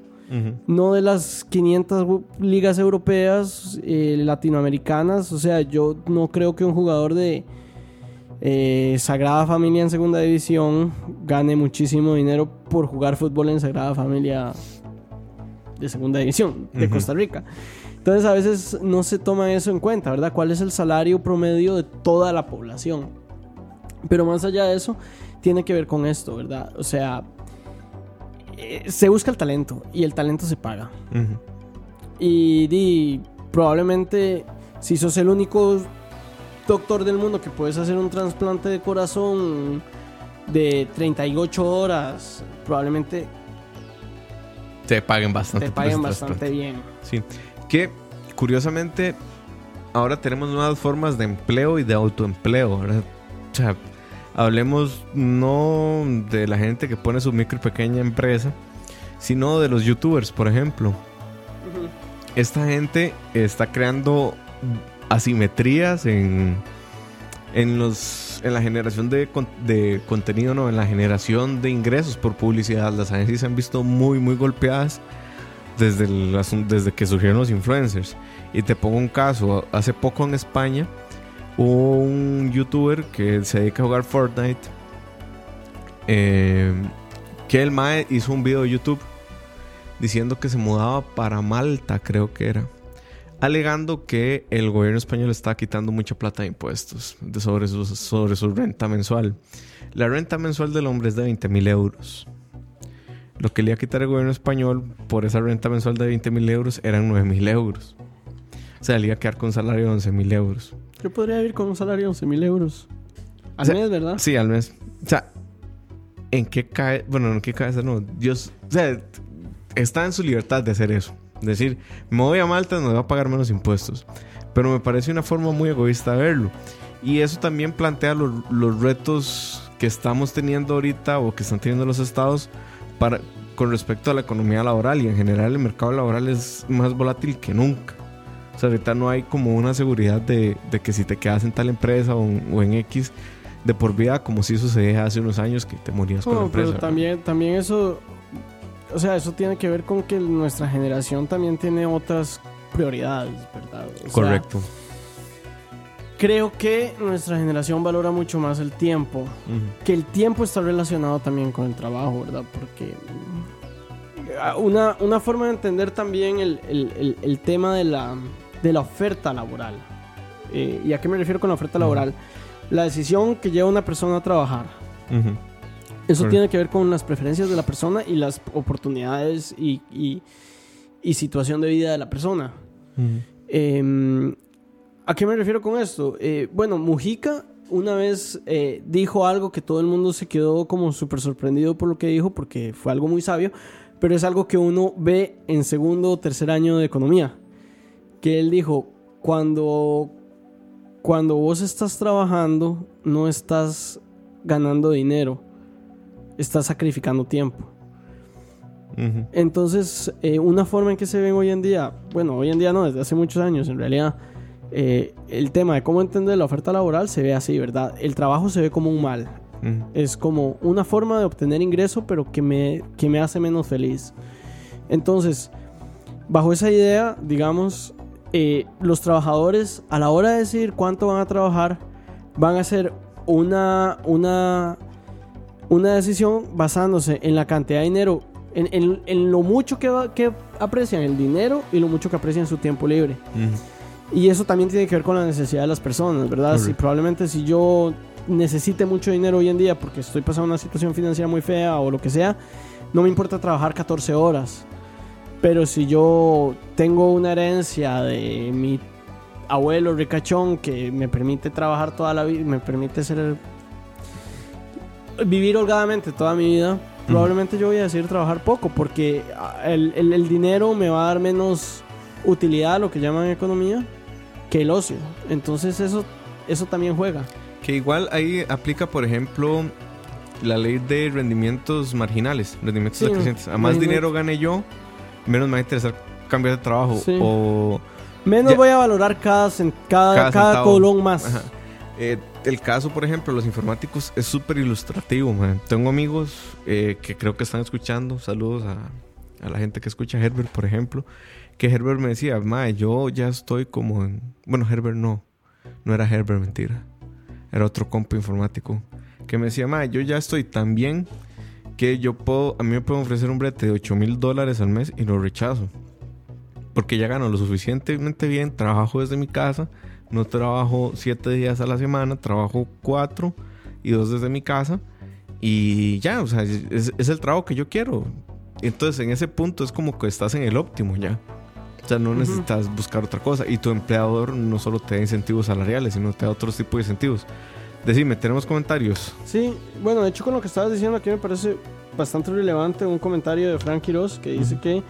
C: No de las 500 ligas europeas, eh, latinoamericanas. O sea, yo no creo que un jugador de eh, Sagrada Familia en Segunda División gane muchísimo dinero por jugar fútbol en Sagrada Familia de Segunda División de Costa Rica. Entonces a veces no se toma eso en cuenta, ¿verdad? ¿Cuál es el salario promedio de toda la población? Pero más allá de eso, tiene que ver con esto, ¿verdad? O sea, eh, se busca el talento y el talento se paga. y, probablemente si sos el único doctor del mundo que puedes hacer un trasplante de corazón de 38 horas, probablemente
B: te paguen bastante.
C: Te paguen bastante bien.
B: Sí. Que curiosamente ahora tenemos nuevas formas de empleo y de autoempleo, ¿verdad? O sea, hablemos no de la gente que pone su micro y pequeña empresa, sino de los youtubers, por ejemplo. Esta gente está creando asimetrías en, en, los, en la generación de, de contenido, no, en la generación de ingresos por publicidad. Las agencias se han visto muy, muy golpeadas desde, desde que surgieron los influencers. Y te pongo un caso, hace poco en España un youtuber que se dedica a jugar Fortnite. Eh, que el Mae hizo un video de YouTube diciendo que se mudaba para Malta, creo que era. Alegando que el gobierno español está quitando mucha plata de impuestos de sobre, su, sobre su renta mensual. La renta mensual del hombre es de 20 mil euros. Lo que le iba a quitar el gobierno español por esa renta mensual de 20 mil euros eran 9 mil euros. O sea, le iba a quedar con un salario de 11 mil euros.
C: Yo podría vivir con un salario de 11 mil euros. Al mes, ¿verdad?
B: Sí, al mes. O sea, ¿en qué cae? Bueno, ¿en qué cabeza no? Dios, o sea, está en su libertad de hacer eso. Es decir, me voy a Malta, me voy a pagar menos impuestos. Pero me parece una forma muy egoísta de verlo. Y eso también plantea los retos que estamos teniendo ahorita o que están teniendo los estados para, con respecto a la economía laboral. Y en general el mercado laboral es más volátil que nunca ahorita no hay como una seguridad de, que si te quedas en tal empresa o, en X de por vida, como si sucedía hace unos años que te morías con la empresa.
C: Pero también, también eso, o sea, eso tiene que ver con que nuestra generación también tiene otras prioridades, ¿verdad?
B: Correcto.
C: creo que nuestra generación valora mucho más el tiempo. Que el tiempo está relacionado también con el trabajo, ¿verdad? Porque mm, una, una forma de entender también el tema de la de la oferta laboral. Eh, ¿Y a qué me refiero con la oferta laboral? La decisión que lleva una persona a trabajar. Eso tiene que ver con las preferencias de la persona y las oportunidades y, y, situación de vida de la persona. Em, ¿A qué me refiero con esto? Eh, bueno, Mujica una vez eh, dijo algo que todo el mundo se quedó como súper sorprendido por lo que dijo porque fue algo muy sabio, pero es algo que uno ve en segundo o tercer año de economía que él dijo, cuando, cuando vos estás trabajando, no estás ganando dinero, estás sacrificando tiempo. Entonces, eh, una forma en que se ven hoy en día, bueno, hoy en día no, desde hace muchos años, en realidad, eh, el tema de cómo entender la oferta laboral se ve así, ¿verdad? El trabajo se ve como un mal. Es como una forma de obtener ingreso, pero que me, que me hace menos feliz. Entonces, bajo esa idea, digamos, eh, los trabajadores a la hora de decir cuánto van a trabajar van a hacer una, una, una decisión basándose en la cantidad de dinero, en, lo mucho que, que aprecian el dinero y lo mucho que aprecian su tiempo libre. Y eso también tiene que ver con la necesidad de las personas, ¿verdad? Si probablemente si yo necesite mucho dinero hoy en día porque estoy pasando una situación financiera muy fea o lo que sea, no me importa trabajar 14 horas. Pero si yo tengo una herencia de mi abuelo ricachón que me permite trabajar toda la vida, me permite ser vivir holgadamente toda mi vida, probablemente yo voy a decidir trabajar poco porque ah, el, dinero me va a dar menos utilidad, lo que llaman economía, que el ocio. Entonces eso, eso también juega.
B: Que igual ahí aplica, por ejemplo, la ley de rendimientos marginales, rendimientos decrecientes. A más dinero gane yo, menos me va a interesar cambiar de trabajo. O
C: menos voy a valorar cada, cada, cada, colón más.
B: Eh, el caso, por ejemplo, los informáticos es súper ilustrativo. Tengo amigos eh, que creo que están escuchando. Saludos a la gente que escucha a Herbert, por ejemplo, que Herbert me decía, mae, yo ya estoy como en... Bueno, Herbert no, no era Herbert, mentira. Era otro compa informático. Que me decía, mae, yo ya estoy tan bien que yo puedo, a mí me pueden ofrecer un brete de 8 mil dólares al mes y lo rechazo. Porque ya gano lo suficientemente bien, trabajo desde mi casa, no trabajo 7 días a la semana, trabajo 4 y 2 desde mi casa. Y ya, o sea, es, es, el trabajo que yo quiero. Entonces, en ese punto es como que estás en el óptimo ya. O sea, no necesitas buscar otra cosa. Y tu empleador no solo te da incentivos salariales, sino te da otros tipos de incentivos. Decime, ¿tenemos comentarios?
C: Sí, bueno, de hecho con lo que estabas diciendo aquí me parece bastante relevante un comentario de Frank Quiroz que dice que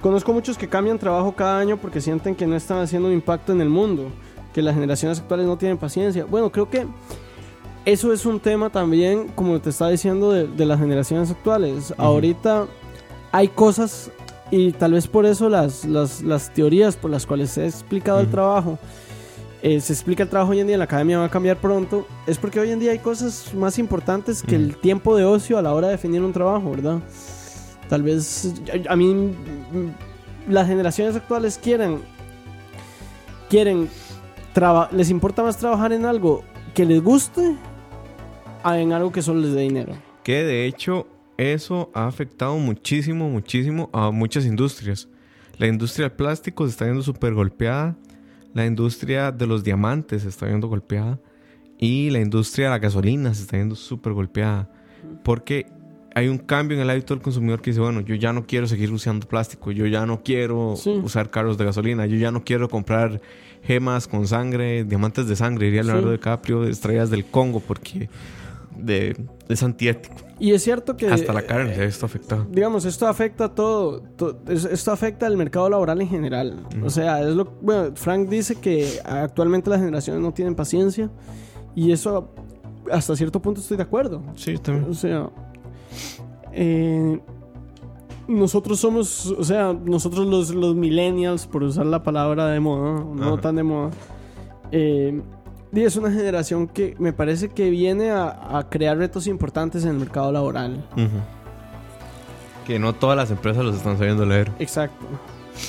C: conozco muchos que cambian trabajo cada año porque sienten que no están haciendo un impacto en el mundo, que las generaciones actuales no tienen paciencia. Bueno, creo que eso es un tema también, como te estaba diciendo, de, las generaciones actuales. Ahorita hay cosas y tal vez por eso las, las, las teorías por las cuales se ha explicado el trabajo eh, se explica el trabajo hoy en día en la academia va a cambiar pronto, es porque hoy en día hay cosas más importantes que el tiempo de ocio a la hora de definir un trabajo, ¿verdad? Tal vez a, mí las generaciones actuales quieren quieren les importa más trabajar en algo que les guste a en algo que solo les dé dinero.
B: Que de hecho eso ha afectado muchísimo, muchísimo a muchas industrias. La industria del plástico se está viendo súper golpeada la industria de los diamantes se está viendo golpeada y la industria de la gasolina se está viendo súper golpeada porque hay un cambio en el hábito del consumidor que dice, bueno, yo ya no quiero seguir usando plástico, yo ya no quiero usar carros de gasolina, yo ya no quiero comprar gemas con sangre, diamantes de sangre, diría Leonardo sí. DiCaprio, estrellas del Congo, porque de, es antiético.
C: Y es cierto que...
B: Hasta la carne se esto afecta.
C: Digamos, esto afecta todo, esto afecta al mercado laboral en general. O sea, es lo... Bueno, Frank dice que actualmente las generaciones no tienen paciencia y eso hasta cierto punto estoy de acuerdo.
B: Sí, también.
C: O sea... Eh, nosotros somos, o sea, nosotros los, los millennials, por usar la palabra de moda, no tan de moda, eh, es una generación que me parece que viene a, crear retos importantes en el mercado laboral.
B: Que no todas las empresas los están sabiendo leer.
C: Exacto.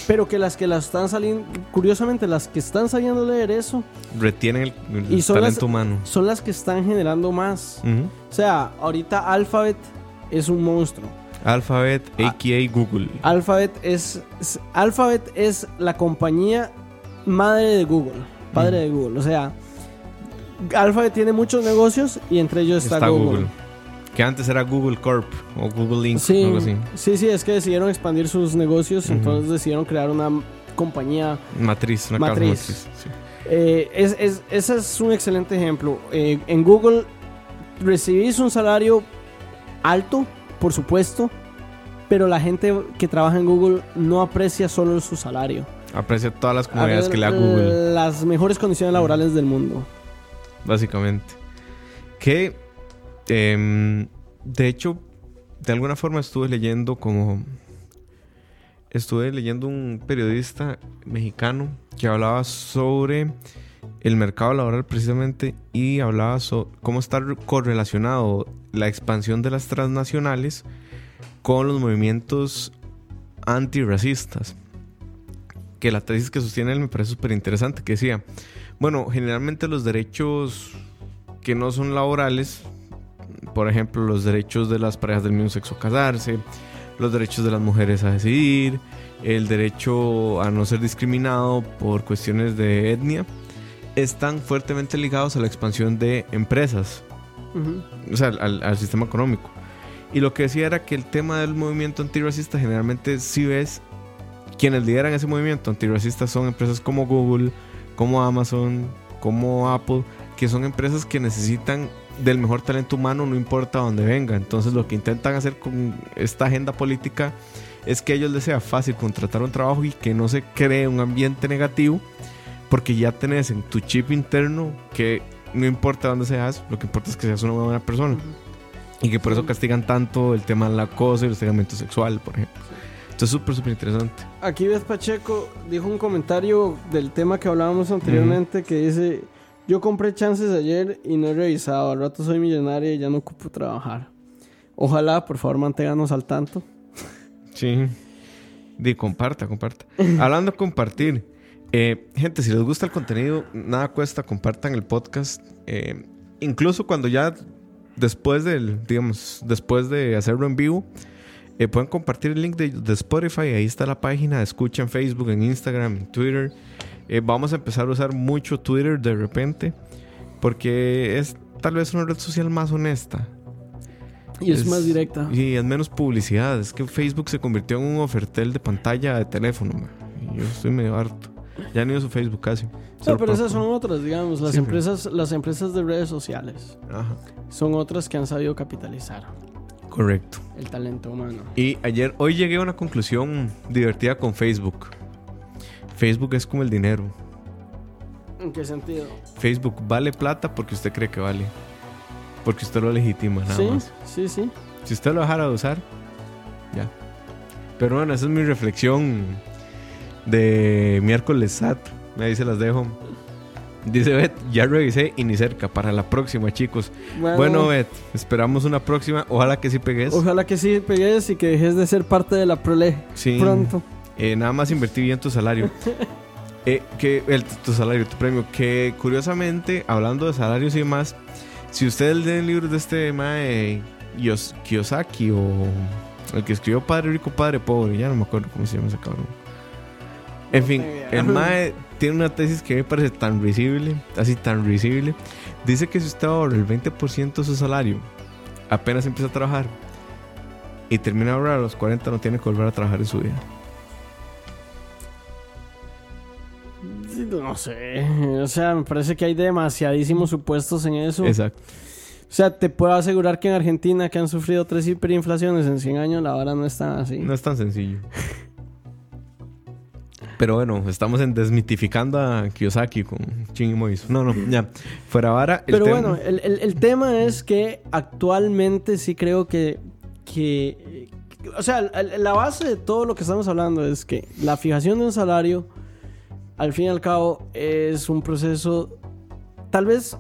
C: Pero que las que las están saliendo, curiosamente, las que están sabiendo leer eso,
B: retienen el, talento humano.
C: Son las que están generando más. O sea, ahorita Alphabet es un monstruo.
B: Alphabet, a.k.a. Google.
C: Alphabet es, Alphabet es la compañía madre de Google, padre de Google. O sea, Alphabet tiene muchos negocios y entre ellos está, Google.
B: Que antes era Google Corp o Google Inc.
C: Sí, algo así. sí, sí, es que decidieron expandir sus negocios, entonces decidieron crear una compañía
B: matriz. Una matriz.
C: Eh, es, es, ese es un excelente ejemplo. Eh, en Google recibís un salario alto, por supuesto, pero la gente que trabaja en Google no aprecia solo su salario.
B: Aprecia todas las comodidades que le da Google.
C: Las mejores condiciones laborales del mundo
B: básicamente. Que, em, de hecho, de alguna forma estuve leyendo como... Estuve leyendo un periodista mexicano que hablaba sobre el mercado laboral precisamente y hablaba sobre cómo está correlacionado la expansión de las transnacionales con los movimientos antirracistas. Que la tesis que sostiene él me parece súper interesante, que decía, bueno, generalmente los derechos que no son laborales, por ejemplo, los derechos de las parejas del mismo sexo a casarse, los derechos de las mujeres a decidir, el derecho a no ser discriminado por cuestiones de etnia, están fuertemente ligados a la expansión de empresas, o sea, al, al, sistema económico. Y lo que decía era que el tema del movimiento antirracista generalmente si ves quienes lideran ese movimiento antirracista son empresas como Google, como Amazon, como Apple, que son empresas que necesitan del mejor talento humano, no importa dónde venga. Entonces lo que intentan hacer con esta agenda política es que a ellos les sea fácil contratar un trabajo y que no se cree un ambiente negativo, porque ya tenés en tu chip interno que no importa dónde seas, lo que importa es que seas una buena persona. Y que por eso castigan tanto el tema del acoso y el hostigamiento sexual, por ejemplo. Esto es súper, súper interesante.
C: Aquí ves Pacheco dijo un comentario del tema que hablábamos anteriormente que dice, yo compré chances ayer y no he revisado, al rato soy millonario y ya no ocupo trabajar. Ojalá, por favor, manténganos al tanto.
B: Sí. Di, comparta, comparta. Hablando de compartir, eh, gente, si les gusta el contenido, nada cuesta, compartan el podcast. Eh, incluso cuando ya después del, digamos, después de hacerlo en vivo, eh, pueden compartir el link de, de Spotify. Ahí está la página. Escuchen Facebook, en Instagram, en Twitter. Eh, vamos a empezar a usar mucho Twitter de repente. Porque es tal vez una red social más honesta.
C: Y es, más directa.
B: Y es menos publicidad. Es que Facebook se convirtió en un ofertel de pantalla de teléfono. Y yo estoy medio harto. Ya ni uso Facebook casi.
C: No, pero esas son otras, digamos, las
B: Sí, pero-
C: empresas, las empresas de redes sociales
B: Ajá.
C: son otras que han sabido capitalizar
B: Correcto.
C: el talento humano.
B: Y ayer, hoy llegué a una conclusión divertida con Facebook. Facebook es como el dinero.
C: ¿En qué sentido?
B: Facebook vale plata porque usted cree que vale. Porque usted lo legitima, nada
C: sí,
B: más.
C: sí, sí.
B: Si usted lo dejara de usar, ya. Pero bueno, esa es mi reflexión de miércoles SAT. Ahí se las dejo. Dice Bet, ya revisé y ni cerca. Para la próxima, chicos. Bueno, Bet, esperamos una próxima. Ojalá que sí pegues.
C: ojalá que sí pegues y que dejes de ser parte de la prole
B: Sí.
C: pronto.
B: Eh, nada más invertí bien tu salario. Eh, que el, tu salario, tu premio. Que curiosamente, hablando de salarios y demás, si ustedes leen libros de este mae Yos- Kiyosaki o el que escribió Padre Rico, Padre Pobre, ya no me acuerdo cómo se llama ese cabrón. En
C: No
B: fin, el mae tiene una tesis que me parece tan risible, así tan risible. Dice que si usted ahorra el 20% de su salario, apenas empieza a trabajar y termina de ahorrar a los 40, no tiene que volver a trabajar en su vida.
C: No sé, o sea, me parece que hay demasiadísimos supuestos en eso.
B: Exacto.
C: O sea, te puedo asegurar que en Argentina, que han sufrido tres hiperinflaciones en 100 años, la vara no está así.
B: No es tan sencillo. Pero bueno, estamos en desmitificando a Kiyosaki con Ching y Mois. No, no, ya. Fuera vara. el
C: Pero
B: tema-
C: bueno, el, el- el tema es que actualmente sí creo que, que o sea, la base de todo lo que estamos hablando es que la fijación de un salario, al fin y al cabo, es un proceso, tal vez,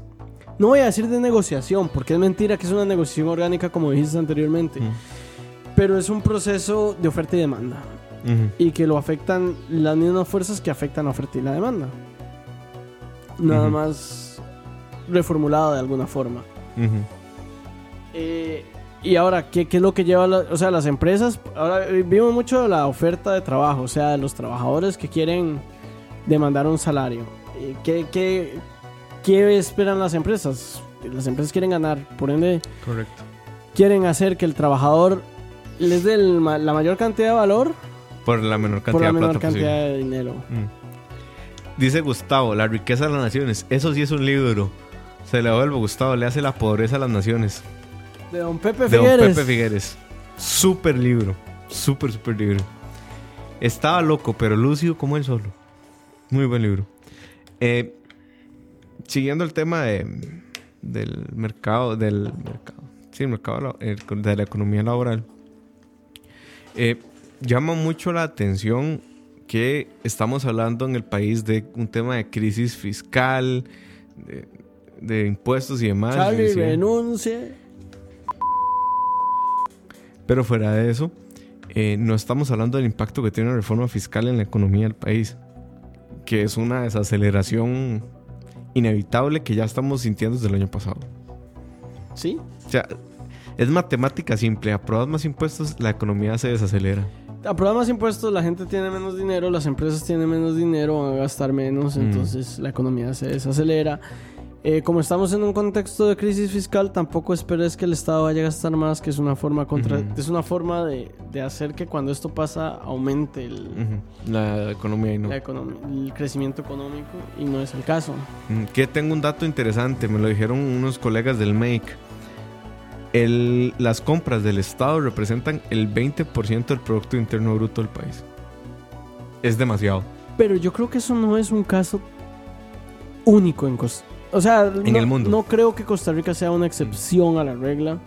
C: no voy a decir de negociación, porque es mentira que es una negociación orgánica como dijiste anteriormente,
B: Mm.
C: pero es un proceso de oferta y demanda. Y que lo afectan las mismas fuerzas que afectan la oferta y la demanda. Nada más reformulado de alguna forma. Eh, y ahora, ¿qué, qué es lo que lleva la- o sea, las empresas? Ahora eh, vimos mucho la oferta de trabajo, o sea, de los trabajadores que quieren demandar un salario. Eh, ¿Qué, qué, qué esperan las empresas? Las empresas quieren ganar, por ende,
B: Correcto.
C: quieren hacer que el trabajador les dé el la mayor cantidad de valor
B: Por la menor cantidad
C: por la
B: de
C: menor
B: plata
C: cantidad
B: posible.
C: de dinero.
B: Mm. Dice Gustavo, la riqueza de las naciones. Eso sí es un libro. Se le vuelvo, Gustavo, le hace la pobreza a las naciones.
C: De Don Pepe
B: De don
C: Figueres.
B: Pepe Figueres. Súper libro. Súper, súper libro. Estaba loco, pero lúcido como él solo. Muy buen libro. Eh, siguiendo el tema de, del mercado, del mercado. Sí, el mercado de la economía laboral. Eh, llama mucho la atención que estamos hablando en el país de un tema de crisis fiscal, de, de impuestos y demás.
C: Charlie
B: Sí.
C: renuncie.
B: Pero fuera de eso, eh, no estamos hablando del impacto que tiene la reforma fiscal en la economía del país, que es una desaceleración inevitable que ya estamos sintiendo desde el año pasado.
C: Sí.
B: O sea, es matemática simple, aprobas más impuestos, la economía se desacelera.
C: Aprueba más impuestos, la gente tiene menos dinero, las empresas tienen menos dinero, van a gastar menos,
B: Mm.
C: entonces la economía se desacelera. Eh, como estamos en un contexto de crisis fiscal, tampoco esperes que el Estado vaya a gastar más, que es una forma contra,
B: Ujú.
C: es una forma de, de hacer que cuando esto pasa aumente el,
B: Ujú, La economía y no.
C: la economía, el crecimiento económico y no es el caso.
B: Mm, Que tengo un dato interesante, me lo dijeron unos colegas del MAKE. El- las compras del Estado representan el 20% del Producto Interno Bruto del país. Es demasiado.
C: Pero yo creo que eso no es un caso único en Costa O sea,
B: En
C: no,
B: el mundo.
C: no creo que Costa Rica sea una excepción a la regla.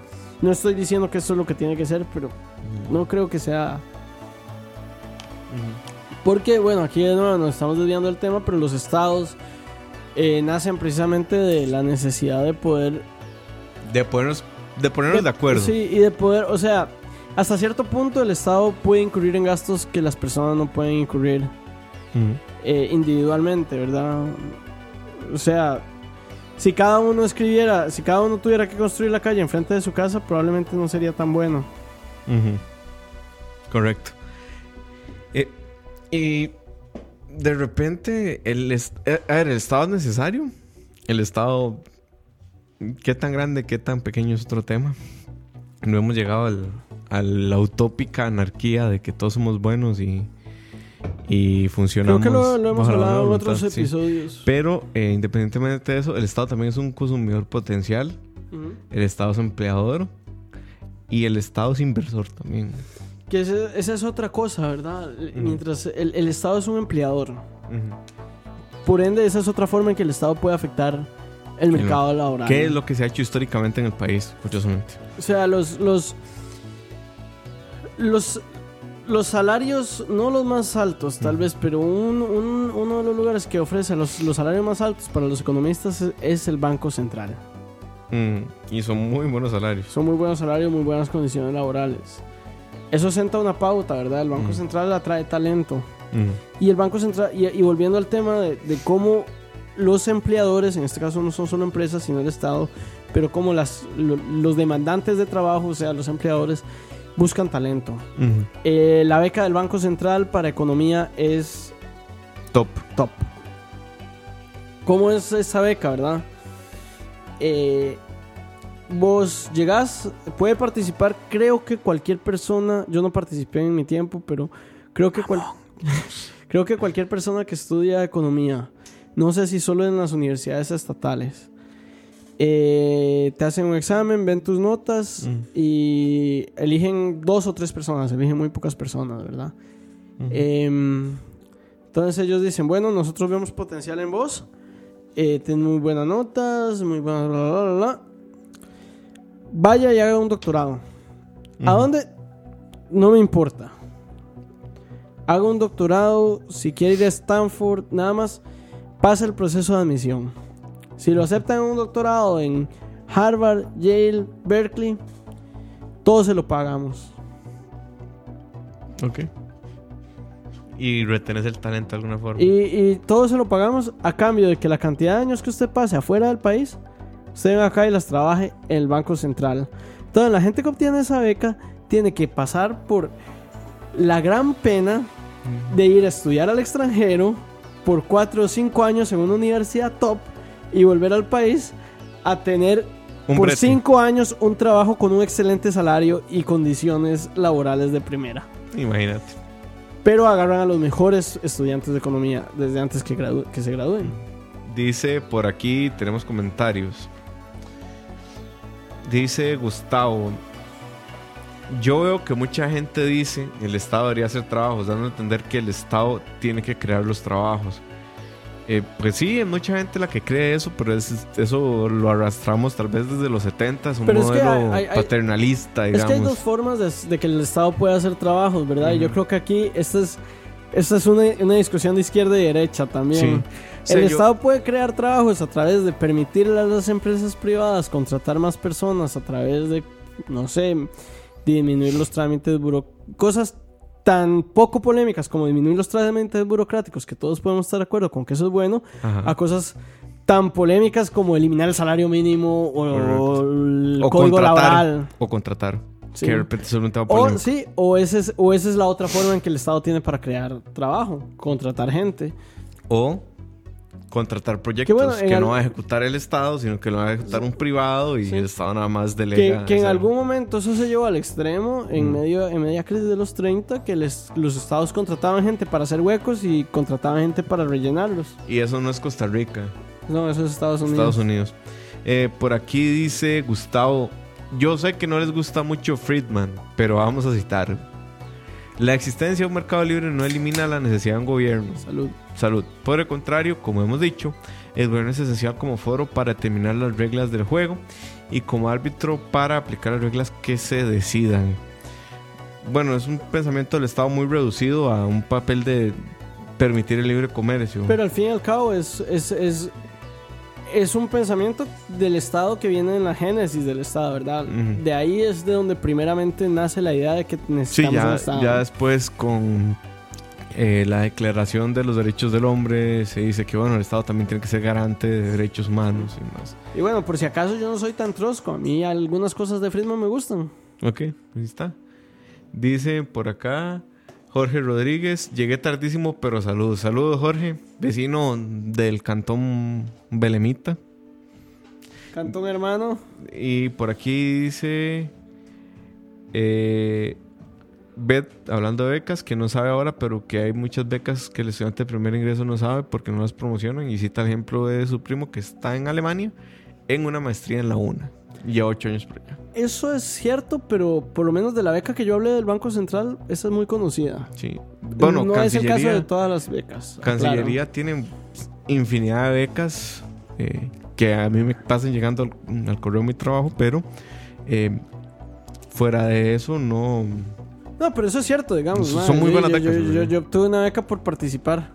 C: No estoy diciendo que eso es lo que tiene que ser, pero no creo que sea. Porque, bueno, aquí de nuevo nos estamos desviando del tema, pero los estados eh, nacen precisamente de la necesidad de poder.
B: De ponernos de, ponernos de, acuerdo.
C: Sí, y de poder, o sea, hasta cierto punto el Estado puede incurrir en gastos que las personas no pueden incurrir eh, individualmente, ¿verdad? O sea, si cada uno escribiera, si cada uno tuviera que construir la calle enfrente de su casa, probablemente no sería tan bueno.
B: Correcto. Eh, y de repente, el est- eh, a ver, ¿el Estado es necesario? El Estado, ¿qué tan grande, qué tan pequeño es otro tema? No hemos llegado al, a la utópica anarquía de que todos somos buenos y, y
C: Creo
B: funcionamos.
C: que lo, lo hemos hablado en otros
B: sí.
C: episodios.
B: Pero eh, independientemente de eso, el Estado también es un consumidor potencial. El Estado es empleador. Y el Estado es inversor también.
C: Que esa es otra cosa, ¿verdad? Mientras el, el Estado es un empleador. Por ende, esa es otra forma en que el Estado puede afectar el mercado laboral.
B: ¿Qué es lo que se ha hecho históricamente en el país, curiosamente?
C: O sea, los, los, los, los salarios, no los más altos tal vez, pero un- un- uno de los lugares que ofrece los, los salarios más altos para los economistas es, es el Banco Central.
B: Mm, y son muy buenos salarios.
C: Son muy buenos salarios, muy buenas condiciones laborales. Eso senta una pauta, ¿verdad? El Banco
B: Mm.
C: Central atrae talento. Y el Banco Central, y, y volviendo al tema de, de cómo los empleadores, en este caso no son solo empresas, sino el Estado, pero como las, lo- los demandantes de trabajo, o sea, los empleadores, buscan talento. Eh, la beca del Banco Central para economía es
B: Top.
C: top. ¿Cómo es esa beca, verdad? Eh, vos llegás, puede participar, creo que cualquier persona, yo no participé en mi tiempo, pero creo que, cual- creo que cualquier persona que estudia economía, no sé si solo en las universidades estatales, eh, te hacen un examen, ven tus notas
B: Mm.
C: y eligen dos o tres personas, eligen muy pocas personas, ¿verdad? Em, entonces ellos dicen, bueno, nosotros vemos potencial en vos, eh, ten muy buenas notas, muy buenas... bla, bla, bla, bla. Vaya y haga un doctorado. ¿A dónde? No me importa. Haga un doctorado, si quiere ir a Stanford, nada más pasa el proceso de admisión. Si lo aceptan en un doctorado en Harvard, Yale, Berkeley, todo se lo pagamos.
B: Ok. Y retenes el talento de alguna forma.
C: Y, y todo se lo pagamos a cambio de que la cantidad de años que usted pase afuera del país, usted venga acá y las trabaje en el Banco Central. Entonces la gente que obtiene esa beca tiene que pasar por la gran pena de ir a estudiar al extranjero por 4 o 5 años en una universidad top y volver al país a tener
B: Un
C: por
B: brete.
C: 5 años un trabajo con un excelente salario y condiciones laborales de primera.
B: Imagínate.
C: Pero agarran a los mejores estudiantes de economía desde antes que, que se gradúen.
B: Dice por aquí, tenemos comentarios. Dice Gustavo. Yo veo que mucha gente dice el Estado debería hacer trabajos, dando a entender que el Estado tiene que crear los trabajos. Eh, pues sí, hay mucha gente la que cree eso, pero es- eso lo arrastramos tal vez desde los 70, es un
C: Pero es que
B: modelo
C: hay- hay-
B: paternalista,
C: Es
B: digamos.
C: que hay dos formas de, de que el Estado pueda hacer trabajos, ¿verdad? Y yo creo que aquí esta es, esta es una, una discusión de izquierda y derecha también.
B: Sí. O sea,
C: el
B: yo-
C: Estado puede crear trabajos a través de permitirle a las empresas privadas contratar más personas, a través de, no sé, disminuir los trámites buro cosas tan poco polémicas como disminuir los trámites burocráticos, que todos podemos estar de acuerdo con que eso es bueno,
B: Ajá.
C: a cosas tan polémicas como eliminar el salario mínimo o, el
B: O
C: código
B: contratar.
C: laboral.
B: O contratar.
C: Sí.
B: Que de repente es un
C: O, sí, o, ese es, o esa es la otra forma en que el Estado tiene para crear trabajo, contratar gente.
B: O contratar proyectos
C: bueno,
B: que,
C: en
B: no va a ejecutar el Estado, sino que lo va a ejecutar un privado y
C: Sí.
B: el Estado nada más
C: Que,
B: delega.
C: que en
B: esa-
C: algún momento eso se llevó al extremo, en,
B: Mm.
C: medio, en media crisis de los 30, que les- los estados contrataban gente para hacer huecos y contrataban gente para rellenarlos.
B: Y eso no es Costa Rica,
C: No, eso es Estados Unidos.
B: Estados Unidos. Eh, por aquí dice Gustavo, yo sé que no les gusta mucho Friedman, pero vamos a citar. La existencia de un mercado libre no elimina la necesidad de un gobierno.
C: Salud.
B: Salud. Por el contrario, como hemos dicho, el gobierno es esencial como foro para determinar las reglas del juego y como árbitro para aplicar las reglas que se decidan. Bueno, es un pensamiento del Estado muy reducido a un papel de permitir el libre comercio.
C: Pero al fin y al cabo es, es, es es un pensamiento del Estado que viene en la génesis del Estado, ¿verdad? De ahí es de donde primeramente nace la idea de que
B: Sí,
C: necesitamos un Estado.
B: ya después con eh, la Declaración de los Derechos del Hombre se dice que bueno, el Estado también tiene que ser garante de derechos humanos y más.
C: Y bueno, por si acaso yo no soy tan trosco, a mí algunas cosas de Friedman me gustan.
B: Ok, ahí está. Dice por acá Jorge Rodríguez, llegué tardísimo, pero saludos. Saludos Jorge, vecino del cantón Belemita.
C: Cantón hermano,
B: Y por aquí dice eh, Beth, hablando de becas, que no sabe ahora, pero que hay muchas becas que el estudiante de primer ingreso no sabe porque no las promocionan. Y cita el ejemplo de su primo que está en Alemania en una maestría en la UNA. Y ya ocho años por allá.
C: eso es cierto, pero por lo menos de la beca que yo hablé del Banco Central, esa es muy conocida.
B: Sí. Bueno,
C: no es el caso de todas las becas.
B: Cancillería tiene infinidad de becas eh, que a mí me pasan llegando al, al correo de mi trabajo, pero eh, fuera de eso no...
C: No, pero eso es cierto, digamos.
B: Son
C: madre,
B: muy buenas
C: yo,
B: becas,
C: Yo,
B: sí.
C: yo- yo obtuve una beca por participar.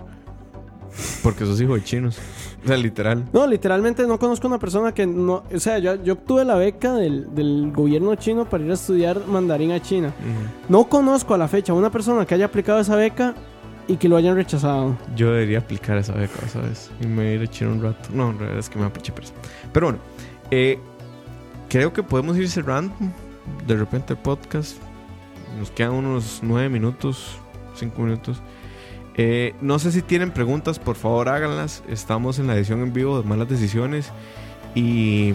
B: Porque sos hijo de chinos. O sea, literal.
C: No, literalmente no conozco una persona que no. O sea, yo, yo obtuve la beca del, del gobierno chino para ir a estudiar mandarín a China. No conozco a la fecha una persona que haya aplicado esa beca y que lo hayan rechazado.
B: Yo debería aplicar esa beca, ¿sabes? Y me iré a un rato. No, en realidad es que me apliché presa. Pero bueno, eh, creo que podemos ir cerrando de repente el podcast. Nos quedan unos nueve minutos, cinco minutos. Eh, no sé si tienen preguntas, por favor háganlas. Estamos en la edición en vivo de Malas Decisiones. Y,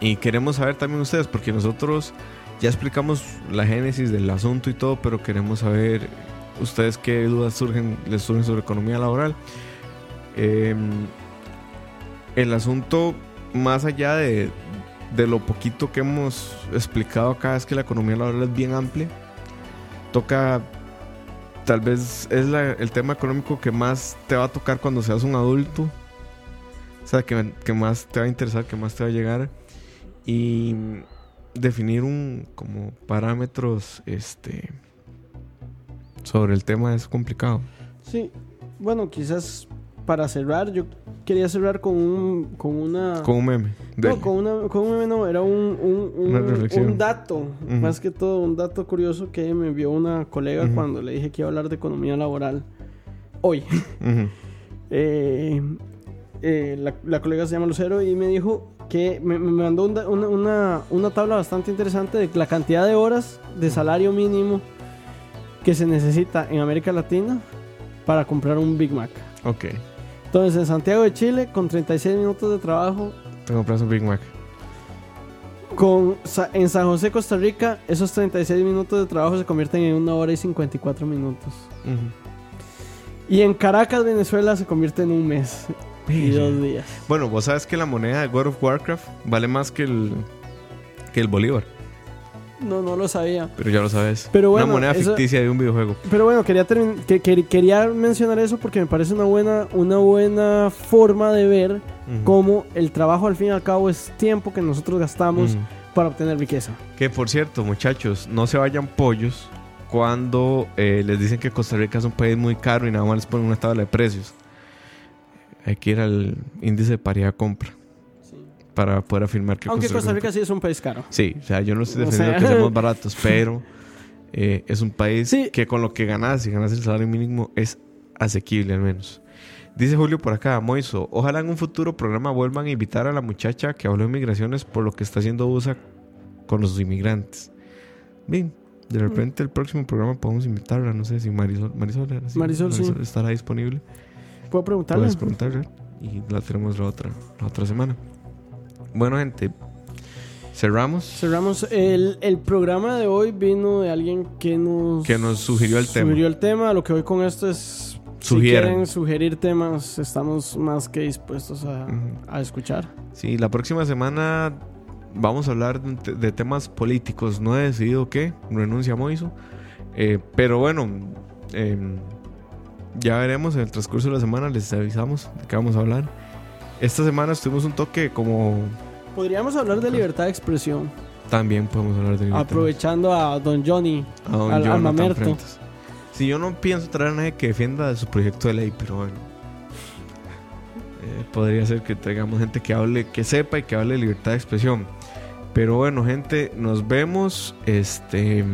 B: y queremos saber también ustedes, porque nosotros ya explicamos la génesis del asunto y todo, pero queremos saber ustedes qué dudas surgen, les surgen sobre economía laboral. Eh, el asunto, más allá de, de lo poquito que hemos explicado acá, es que la economía laboral es bien amplia. Toca, tal vez es el tema económico que más te va a tocar cuando seas un adulto. O sea, que, que más te va a interesar, que más te va a llegar. Y definir un como parámetros este sobre el tema es complicado.
C: Sí, bueno, quizás para cerrar, yo quería cerrar con un con una
B: Con un meme.
C: no, con, una, con un meme no, era un, un, un-
B: Una reflexión.
C: un dato, más que todo un dato curioso que me envió una colega cuando le dije que iba a hablar de economía laboral hoy. Eh, eh, la, la colega se llama Lucero y me dijo que me, me mandó una, una- una tabla bastante interesante de la cantidad de horas de salario mínimo que se necesita en América Latina para comprar un Big Mac.
B: Ok.
C: Entonces, en Santiago de Chile, con 36 minutos de trabajo,
B: Te compras un Big Mac.
C: con, en San José, Costa Rica, esos 36 minutos de trabajo se convierten en una hora y 54 minutos. Y en Caracas, Venezuela, se convierte en un mes y dos días.
B: Bueno, vos sabes que la moneda de World of Warcraft vale más que el que el Bolívar,
C: No, no lo sabía.
B: pero ya lo sabes.
C: Pero bueno,
B: Una moneda
C: eso-
B: ficticia de un videojuego.
C: Pero bueno, quería, termin- que, que- quería mencionar eso porque me parece una buena, una buena forma de ver cómo el trabajo al fin y al cabo es tiempo que nosotros gastamos para obtener riqueza.
B: Que por cierto, muchachos, no se vayan pollos cuando eh, les dicen que Costa Rica es un país muy caro y nada más les ponen una tabla de precios. Hay que ir al índice de paridad compra para poder afirmar que
C: Aunque Costa Rica sí es un país caro.
B: Sí, o sea, yo no estoy
C: O
B: defendiendo
C: sea-
B: que seamos baratos, pero eh, es un país
C: Sí.
B: que con lo que ganas, si ganas el salario mínimo, es asequible al menos. Dice Julio por acá, Moiso, ojalá en un futuro programa vuelvan a invitar a la muchacha que habló de migraciones por lo que está haciendo USA con los inmigrantes. Bien, de repente el próximo programa podemos invitarla, no sé si Marisol, Marisol,
C: sí.
B: estará disponible.
C: ¿Puedo preguntarle?
B: Puedes preguntarle y la tenemos la otra, la otra semana. Bueno, gente, cerramos.
C: Cerramos. El, el programa de hoy vino de alguien que nos...
B: Que nos sugirió el tema.
C: Sugirió el tema. Lo que voy con esto es... Si
B: Sugieran.
C: quieren sugerir temas, estamos más que dispuestos a, a escuchar.
B: Sí, la próxima semana vamos a hablar de, de temas políticos. No he decidido qué, renuncia a Moiso. Eh, pero bueno, eh, ya veremos en el transcurso de la semana, les avisamos de qué vamos a hablar. Esta semana estuvimos un toque como...
C: Podríamos hablar de libertad de expresión,
B: También podemos hablar de libertad.
C: aprovechando a Don Johnny.
B: a don
C: al-.
B: Frentes. Si yo no pienso traer a nadie que defienda su proyecto de ley, pero bueno. podría ser que traigamos gente que hable, que sepa y que hable de libertad de expresión. Pero bueno, gente, nos vemos. Este.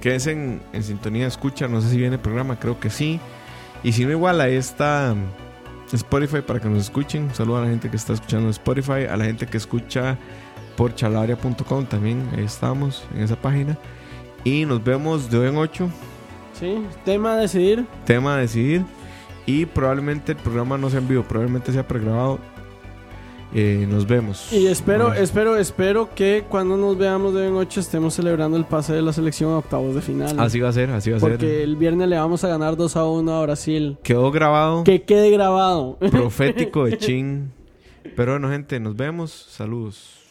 B: Quédense en, en sintonía, escucha. No sé si viene el programa, creo que sí. Y si no, igual ahí está Spotify para que nos escuchen. Un saludo a la gente que está escuchando Spotify, a la gente que escucha por chalaria.com también. Ahí estamos en esa página. Y nos vemos de hoy en 8.
C: Sí, tema a decidir.
B: Tema a decidir. Y probablemente el programa no sea en vivo, probablemente sea pregrabado. Eh, nos vemos.
C: Y espero,
B: Bueno.
C: espero, espero que cuando nos veamos de 8 estemos celebrando el pase de la selección a octavos de final.
B: Así va a ser, así va a ser.
C: Porque el viernes le vamos a ganar 2 a 1 a Brasil.
B: Quedó grabado.
C: Que quede grabado.
B: Profético de Chin. Pero bueno, gente, nos vemos. Saludos.